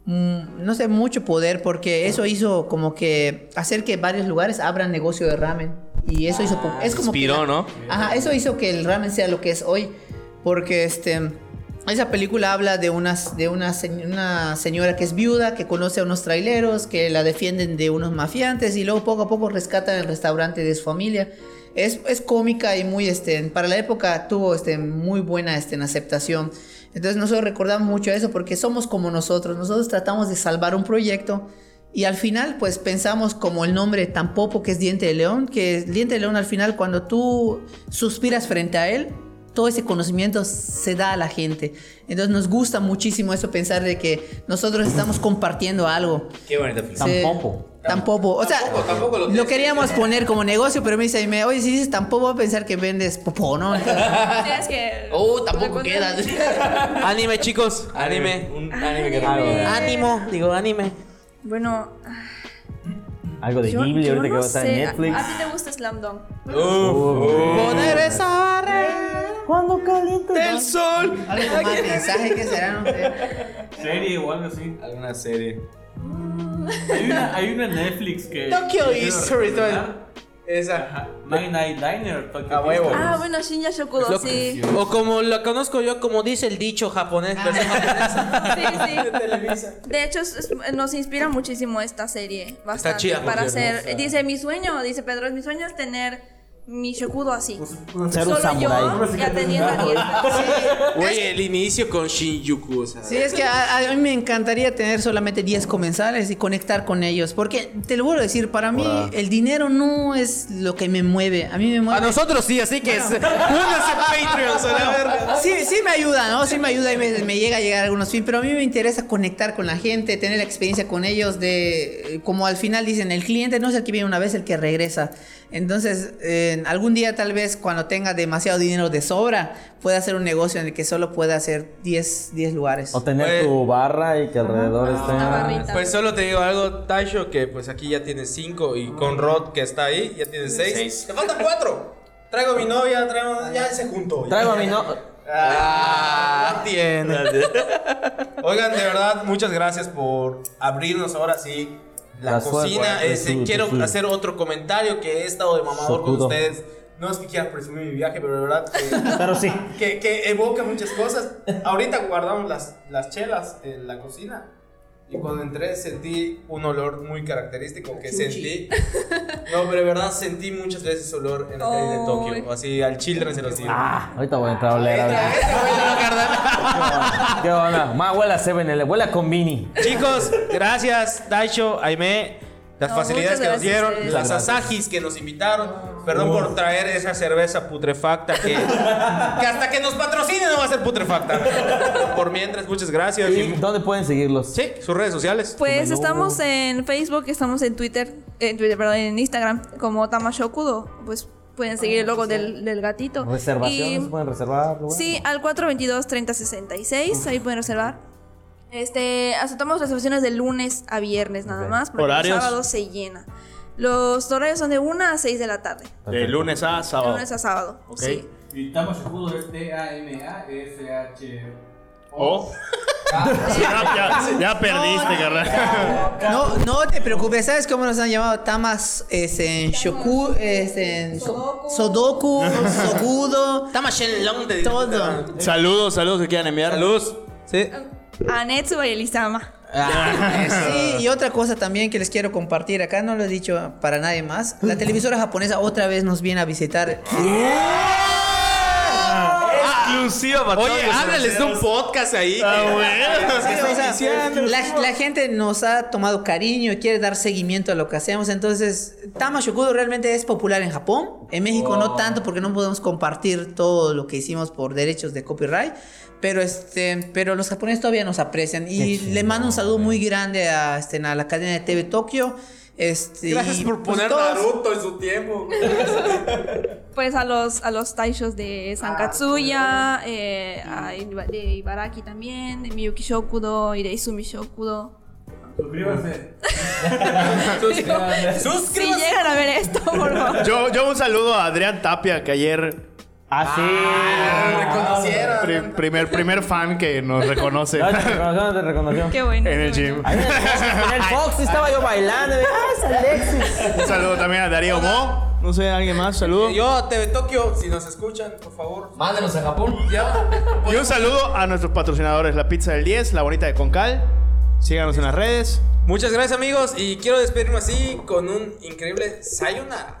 mm, no sé, mucho poder, porque eso hizo como que hacer que varios lugares abran negocio de ramen. Y eso hizo, es como que inspiró, la- ¿no? Ajá, eso hizo que el ramen sea lo que es hoy, porque este, esa película habla de, unas, de una, se- una señora que es viuda, que conoce a unos traileros, que la defienden de unos mafiantes y luego poco a poco rescatan el restaurante de su familia. Es, es cómica y muy, este, para la época tuvo este, muy buena este, aceptación. Entonces nosotros recordamos mucho eso porque somos como nosotros. Nosotros tratamos de salvar un proyecto y al final pues pensamos como el nombre Tampopo que es Diente de León, que Diente de León al final cuando tú suspiras frente a él, todo ese conocimiento se da a la gente. Entonces nos gusta muchísimo eso pensar de que nosotros estamos compartiendo algo. Qué. Sí. Tampoco. Tampoco. O sea, Tampoco, tampoco lo lo, queríamos poner como negocio, pero me dice, me, oye, si dices tampoco, voy a pensar que vendes popó, ¿no? Entonces, Sí, es que... oh, tampoco Recuerda- queda. Anime, chicos. Anime. Un anime que Anime. Ánimo, digo, anime. Bueno, Algo de yo, Ghibli yo ahorita que no va a estar en. Netflix. ¿A, a ti te gusta Slam Dunk? Poder besar Cuando caliente El sol. Algo más mensaje que será, no sé. Serie o algo así. Alguna serie. Hay una, hay una Netflix que. Tokyo History. Esa. Ajá. Nine Night Diner. Tokyo A huevo. History. Ah, bueno, Shinya Shokudo, Lo- sí. O como lo conozco yo, como dice el dicho japonés, japonesa. Sí, sí. De hecho, es- es- nos inspira muchísimo esta serie. Bastante, chida, por Para hacer. Dice: Mi sueño, dice Pedro, mi sueño es tener mi Shokudo así. Ser un Solo samurái. yo y atendiendo a 10 Güey, el inicio con Shinjuku, o sea. Sí, es que a, a mí me encantaría tener solamente 10 comensales y conectar con ellos. Porque te lo voy a decir, para mí el dinero no es lo que me mueve. A mí me mueve. A nosotros sí, así que es. Únanse Patreon, a. Sí, sí me ayuda, ¿no? Sí me ayuda y me, me llega a llegar algunos films, pero a mí me interesa conectar con la gente, tener la experiencia con ellos de, como al final dicen, el cliente no es el que viene una vez, el que regresa. Entonces, eh, algún día tal vez cuando tenga demasiado dinero de sobra, pueda hacer un negocio en el que solo pueda hacer 10, 10 lugares. O tener Pues- tu barra y que alrededor esté. Pues solo te digo algo, Taisho, que pues aquí ya tienes cinco y con Rod que está ahí ya tienes seis. Seis. Te faltan cuatro. Traigo a mi novia, traigo ya se juntó. Traigo a mi no. Ah, tiene. Oigan, de verdad, muchas gracias por abrirnos ahora sí la cocina. sí, quiero sí. hacer otro comentario que he estado de mamador con ustedes. No es que quiera presumir mi viaje, pero de verdad que, Pero sí. que, que evoca muchas cosas. Ahorita guardamos las, las chelas en la cocina. Y cuando entré sentí un olor muy característico que sentí. No, pero de verdad sentí muchas veces olor en la calle de. Tokio. Así al children se los digo. Ah, ahorita voy a entrar a oler. a ver. ¿Qué onda? Más huele a 7 huele a Convini. Chicos, gracias, Daisho, Aime. Las No, facilidades que nos dieron, las asajis que nos invitaron. Perdón por traer esa cerveza putrefacta que, que hasta que nos patrocine no va a ser putrefacta. Por mientras, muchas gracias. ¿Y dónde pueden seguirlos? Sí, sus redes sociales. Pues estamos en Facebook, estamos en Twitter, en Twitter, perdón, en Instagram como Tamashokudo. Pues pueden seguir el logo del, del gatito. Reservaciones, Y- pueden reservar. bueno. Sí, al 422-3066, ahí pueden reservar. Este, aceptamos reservaciones de lunes a viernes nada más, porque ¿Horarios? el sábado se llena. Los horarios son de 1 a 6 de la tarde, De lunes a de sábado. lunes a sábado. Ok. Sí. Y Tamash Escudo es T-A-M-A-S-H. O. ya, ya, ya perdiste, carnal. No, no te preocupes, ¿sabes cómo nos han llamado? Tamas, es en Shoku, es en So- Sodoku, Sogudo, Tamashenlong de todo. Saludos, saludos que quieran enviar. Saludos. Sí. Anetsu y Elisama. Sí, y otra cosa también que les quiero compartir, acá no lo he dicho para nadie más, la televisora japonesa otra vez nos viene a visitar. Exclusiva para Oye, háblales de un podcast ahí. Ah, que- bueno. Sí, o sea, la, la gente nos ha tomado cariño y quiere dar seguimiento a lo que hacemos. Entonces, Tama Shokudo realmente es popular en Japón. En México no tanto porque no podemos compartir todo lo que hicimos por derechos de copyright. Pero, este, pero los japoneses todavía nos aprecian. Y le mando un saludo muy grande a, este, a la cadena de TV Tokio. Este, Gracias por pues, poner Naruto en su tiempo. Pues a los, a los taishos de Sankatsuya, eh, a Iba- de Ibaraki también, de Miyuki Shokudo y de Izumi Shokudo. Suscríbanse. Si llegan a ver esto, por favor. Yo, yo un saludo a Adrián Tapia, que ayer. Ah, sí. Reconocieron. pri- primer, primer fan que nos reconoce No, te reconoció, te reconoció. Qué bueno. en el qué gym. Ahí en el, en el Fox estaba yo bailando. y, Ah, es Alexis. Un saludo también a Darío Mo. No sé, alguien más, saludo. Yo, TV Tokio, si nos escuchan, por favor. Mándenos a Japón. Ya. Y un saludo a nuestros patrocinadores, la pizza del 10, la bonita de Concal. Síganos en las redes. Muchas gracias, amigos. Y quiero despedirme así con un increíble sayonara.